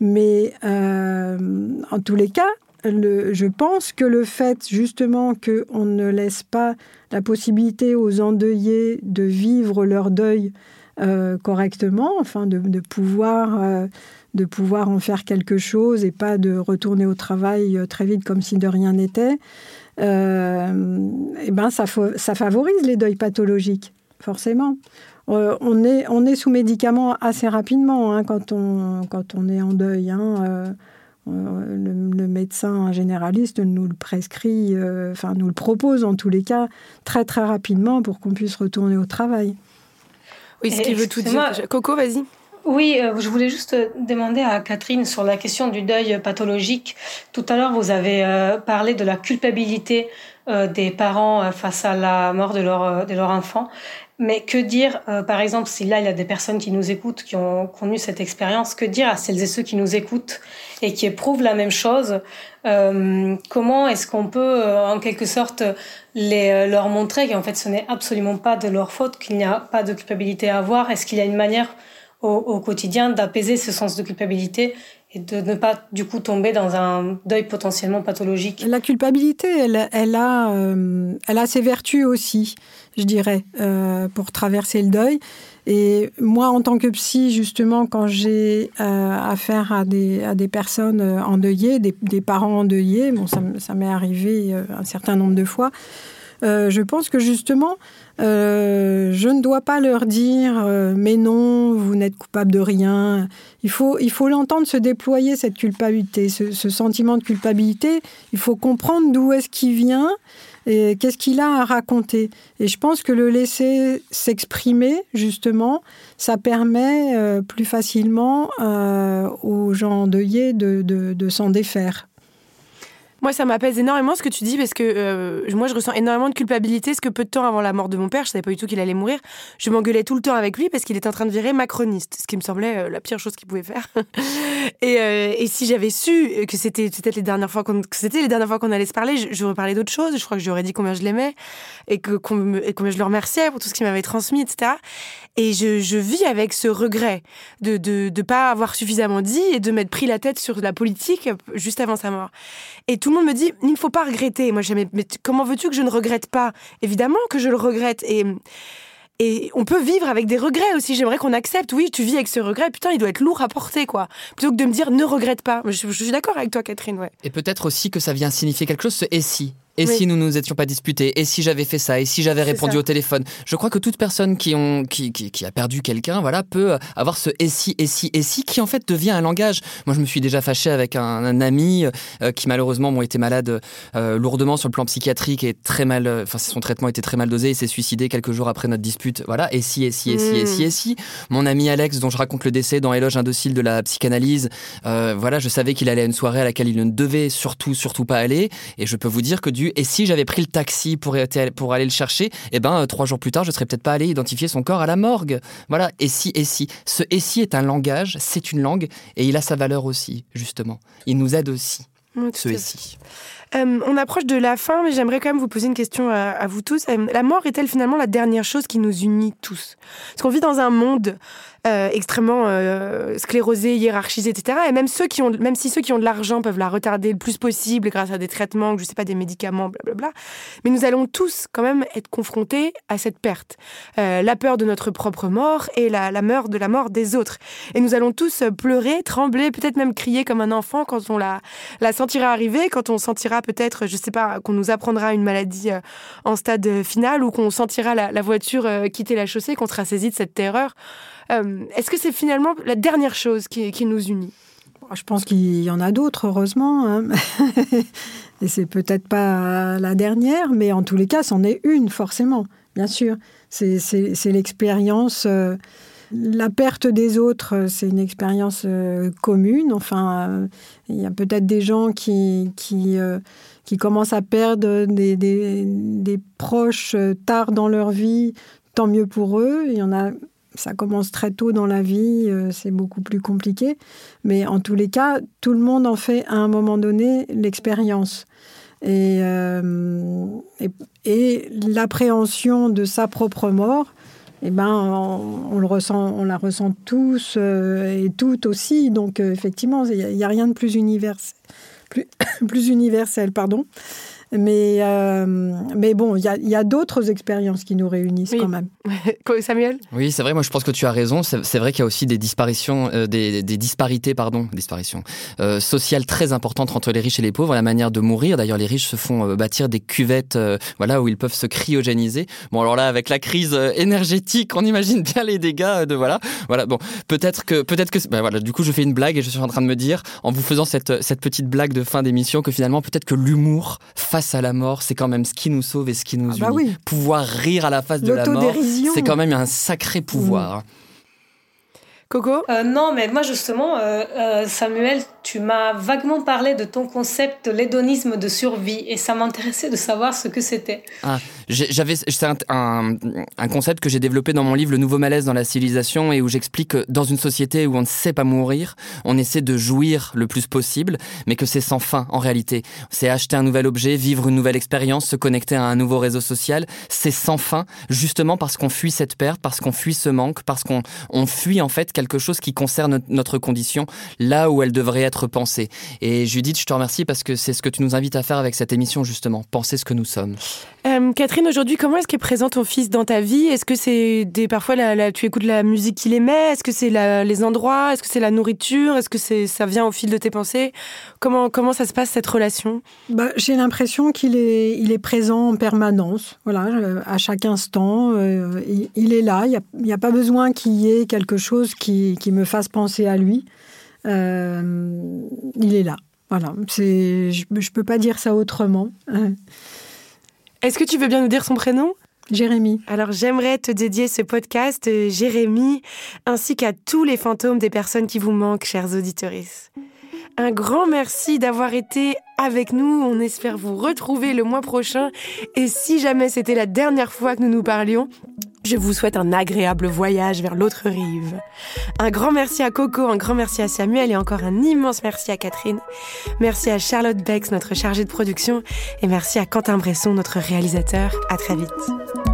Mais en tous les cas, je pense que le fait justement qu'on ne laisse pas la possibilité aux endeuillés de vivre leur deuil euh, correctement, enfin de, pouvoir, euh, de pouvoir en faire quelque chose et pas de retourner au travail euh, très vite comme si de rien n'était, et eh ben ça, ça favorise les deuils pathologiques, forcément. on, est, on est sous médicaments assez rapidement hein, quand, on, quand on est en deuil. Hein, euh, le, médecin généraliste nous le prescrit, euh, enfin nous le propose en tous les cas très très rapidement pour qu'on puisse retourner au travail. Oui, ce qui veut tout dire. Coco, vas-y. Oui, euh, je voulais juste demander à Catherine sur la question du deuil pathologique. Tout à l'heure, vous avez parlé de la culpabilité des parents face à la mort de leur, de leur enfant. Mais que dire, par exemple, si là il y a des personnes qui nous écoutent, qui ont connu cette expérience, que dire à celles et ceux qui nous écoutent et qui éprouvent la même chose. Euh, comment est-ce qu'on peut, euh, en quelque sorte, les, euh, leur montrer qu'en fait ce n'est absolument pas de leur faute, qu'il n'y a pas de culpabilité à avoir? Est-ce qu'il y a une manière au, quotidien d'apaiser ce sens de culpabilité et de ne pas du coup tomber dans un deuil potentiellement pathologique. La culpabilité, elle, elle, a, elle a ses vertus aussi, je dirais, pour traverser le deuil. Et moi, en tant que psy, justement, quand j'ai euh, affaire à des, à des personnes euh, endeuillées, des, des parents endeuillés, bon, ça, m'est arrivé euh, un certain nombre de fois, je pense que justement, je ne dois pas leur dire mais non, vous n'êtes coupable de rien. Il faut, il faut l'entendre se déployer cette culpabilité, ce, sentiment de culpabilité. Il faut comprendre d'où est-ce qu'il vient et qu'est-ce qu'il a à raconter. Et je pense que le laisser s'exprimer, justement, ça permet euh, plus facilement euh, aux gens endeuillés de, de s'en défaire. Moi, ça m'apaise énormément ce que tu dis parce que euh, moi, je ressens énormément de culpabilité. Parce que peu de temps avant la mort de mon père, je savais pas du tout qu'il allait mourir. Je m'engueulais tout le temps avec lui parce qu'il était en train de virer macroniste, ce qui me semblait euh, la pire chose qu'il pouvait faire. [LAUGHS] et, euh, et, si j'avais su que c'était peut-être les dernières fois qu'on c'était les dernières fois qu'on allait se parler, j'aurais parlé d'autre chose. Je crois que j'aurais dit combien je l'aimais et que combien je le remerciais pour tout ce qu'il m'avait transmis, etc. Et je, je, vis avec ce regret de ne de, de pas avoir suffisamment dit et de m'être pris la tête sur la politique juste avant sa mort. Et tout le monde me dit, il ne faut pas regretter. Moi, jamais, mais comment veux-tu que je ne regrette pas? Évidemment que je le regrette. Et, et on peut vivre avec des regrets aussi. J'aimerais qu'on accepte. Oui, tu vis avec ce regret. Putain, il doit être lourd à porter, quoi. Plutôt que de me dire, ne regrette pas. Je, je suis d'accord avec toi, Catherine. Ouais. Et peut-être aussi que ça vient signifier quelque chose, ce et si. Et si nous nous étions pas disputés Et si j'avais fait ça Et si j'avais répondu au téléphone Je crois que toute personne qui, ont, qui, qui, a perdu quelqu'un voilà, peut avoir ce et si, et si, et si qui en fait devient un langage. Moi, je me suis déjà fâché avec un, ami euh, qui malheureusement a été malade euh, lourdement sur le plan psychiatrique et très mal, enfin son traitement était très mal dosé. Il s'est suicidé quelques jours après notre dispute. Voilà. Et si, et si, et si, et si, et si. Mon ami Alex, dont je raconte le décès dans Éloge indocile de la psychanalyse, euh, voilà, je savais qu'il allait à une soirée à laquelle il ne devait surtout, surtout pas aller. Et je peux vous dire que du et si j'avais pris le taxi pour, pour aller le chercher, eh ben, euh, trois jours plus tard, je serais peut-être pas allé identifier son corps à la morgue. Voilà. Et si, et si. Ce et si est un langage, c'est une langue, et il a sa valeur aussi, justement. Il nous aide aussi. ce et si. Euh, on approche de la fin, mais j'aimerais quand même vous poser une question à, vous tous. Euh, la mort est-elle finalement la dernière chose qui nous unit tous? Parce qu'on vit dans un monde euh, extrêmement sclérosés, hiérarchisés, etc. Et même ceux qui ont, même si ceux qui ont de l'argent peuvent la retarder le plus possible grâce à des traitements, je sais pas, des médicaments, blablabla. Mais nous allons tous quand même être confrontés à cette perte, la peur de notre propre mort et la, la de la mort des autres. Et nous allons tous pleurer, trembler, peut-être même crier comme un enfant quand on la, la sentira arriver, quand on sentira peut-être, je sais pas, qu'on nous apprendra une maladie euh, en stade final ou qu'on sentira la, voiture quitter la chaussée, qu'on sera saisi de cette terreur. Est-ce que c'est finalement la dernière chose qui, nous unit? Je pense qu'il y en a d'autres, heureusement. Hein. [LAUGHS] Et c'est peut-être pas la dernière, mais en tous les cas, c'en est une, forcément, bien sûr. C'est l'expérience. Euh, la perte des autres, c'est une expérience euh, commune. Enfin, euh, il y a peut-être des gens qui, qui, commencent à perdre des, des, proches tard dans leur vie. Tant mieux pour eux. Il y en a, ça commence très tôt dans la vie, c'est beaucoup plus compliqué. Mais en tous les cas, tout le monde en fait à un moment donné l'expérience. Euh, et, et, l'appréhension de sa propre mort, eh ben, on, le ressent, on la ressent tous euh, et toutes aussi. Donc, euh, effectivement, il n'y a, rien de plus universel, plus, [COUGHS] plus universel pardon. Mais, euh, mais bon, il y a, d'autres expériences qui nous réunissent quand même. [LAUGHS] Samuel? Oui, c'est vrai, moi je pense que tu as raison. C'est vrai qu'il y a aussi des disparitions, euh, des, disparités, pardon, disparitions, euh, sociales très importantes entre les riches et les pauvres, la manière de mourir. D'ailleurs, les riches se font bâtir des cuvettes voilà, où ils peuvent se cryogéniser. Bon, alors là, avec la crise énergétique, on imagine bien les dégâts de voilà. Voilà, bon, peut-être que, peut-être que, ben voilà, du coup, je fais une blague et je suis en train de me dire, en vous faisant cette, cette petite blague de fin d'émission, que finalement, peut-être que l'humour face à la mort, c'est quand même ce qui nous sauve et ce qui nous ah bah unit. Pouvoir rire à la face de la mort, c'est quand même un sacré pouvoir. Coco? Euh, Non, mais moi justement, euh, euh, Samuel, tu m'as vaguement parlé de ton concept l'hédonisme de survie et ça m'intéressait de savoir ce que c'était. Ah, j'avais c'est un, un, concept que j'ai développé dans mon livre Le nouveau malaise dans la civilisation et où j'explique que dans une société où on ne sait pas mourir, on essaie de jouir le plus possible, mais que c'est sans fin en réalité. C'est acheter un nouvel objet, vivre une nouvelle expérience, se connecter à un nouveau réseau social, c'est sans fin justement parce qu'on fuit cette perte, parce qu'on fuit ce manque, parce qu'on on fuit en fait quelque chose qui concerne notre condition là où elle devrait être pensée. Et Judith, je te remercie parce que c'est ce que tu nous invites à faire avec cette émission, justement, penser ce que nous sommes. Euh, Catherine, aujourd'hui, comment est-ce qu'est présent ton fils dans ta vie? Est-ce que c'est parfois la, tu écoutes la musique qu'il aimait? Est-ce que c'est les endroits? Est-ce que c'est la nourriture? Est-ce que ça vient au fil de tes pensées? Comment ça se passe cette relation? Bah, j'ai l'impression qu'il est présent en permanence. Voilà, à chaque instant, euh, il, est là. Il n'y a, pas besoin qu'il y ait quelque chose qui, me fasse penser à lui. Euh, il est là. Voilà, je ne peux pas dire ça autrement. [LAUGHS] Est-ce que tu veux bien nous dire son prénom? Jérémy. Alors j'aimerais te dédier ce podcast, euh, Jérémy, ainsi qu'à tous les fantômes des personnes qui vous manquent, chers auditeurs. Un grand merci d'avoir été avec nous. On espère vous retrouver le mois prochain. Et si jamais c'était la dernière fois que nous nous parlions, je vous souhaite un agréable voyage vers l'autre rive. Un grand merci à Coco, un grand merci à Samuel et encore un immense merci à Catherine. Merci à Charlotte Bex, notre chargée de production, et merci à Quentin Bresson, notre réalisateur. À très vite.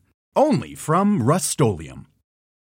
only from Rust-Oleum.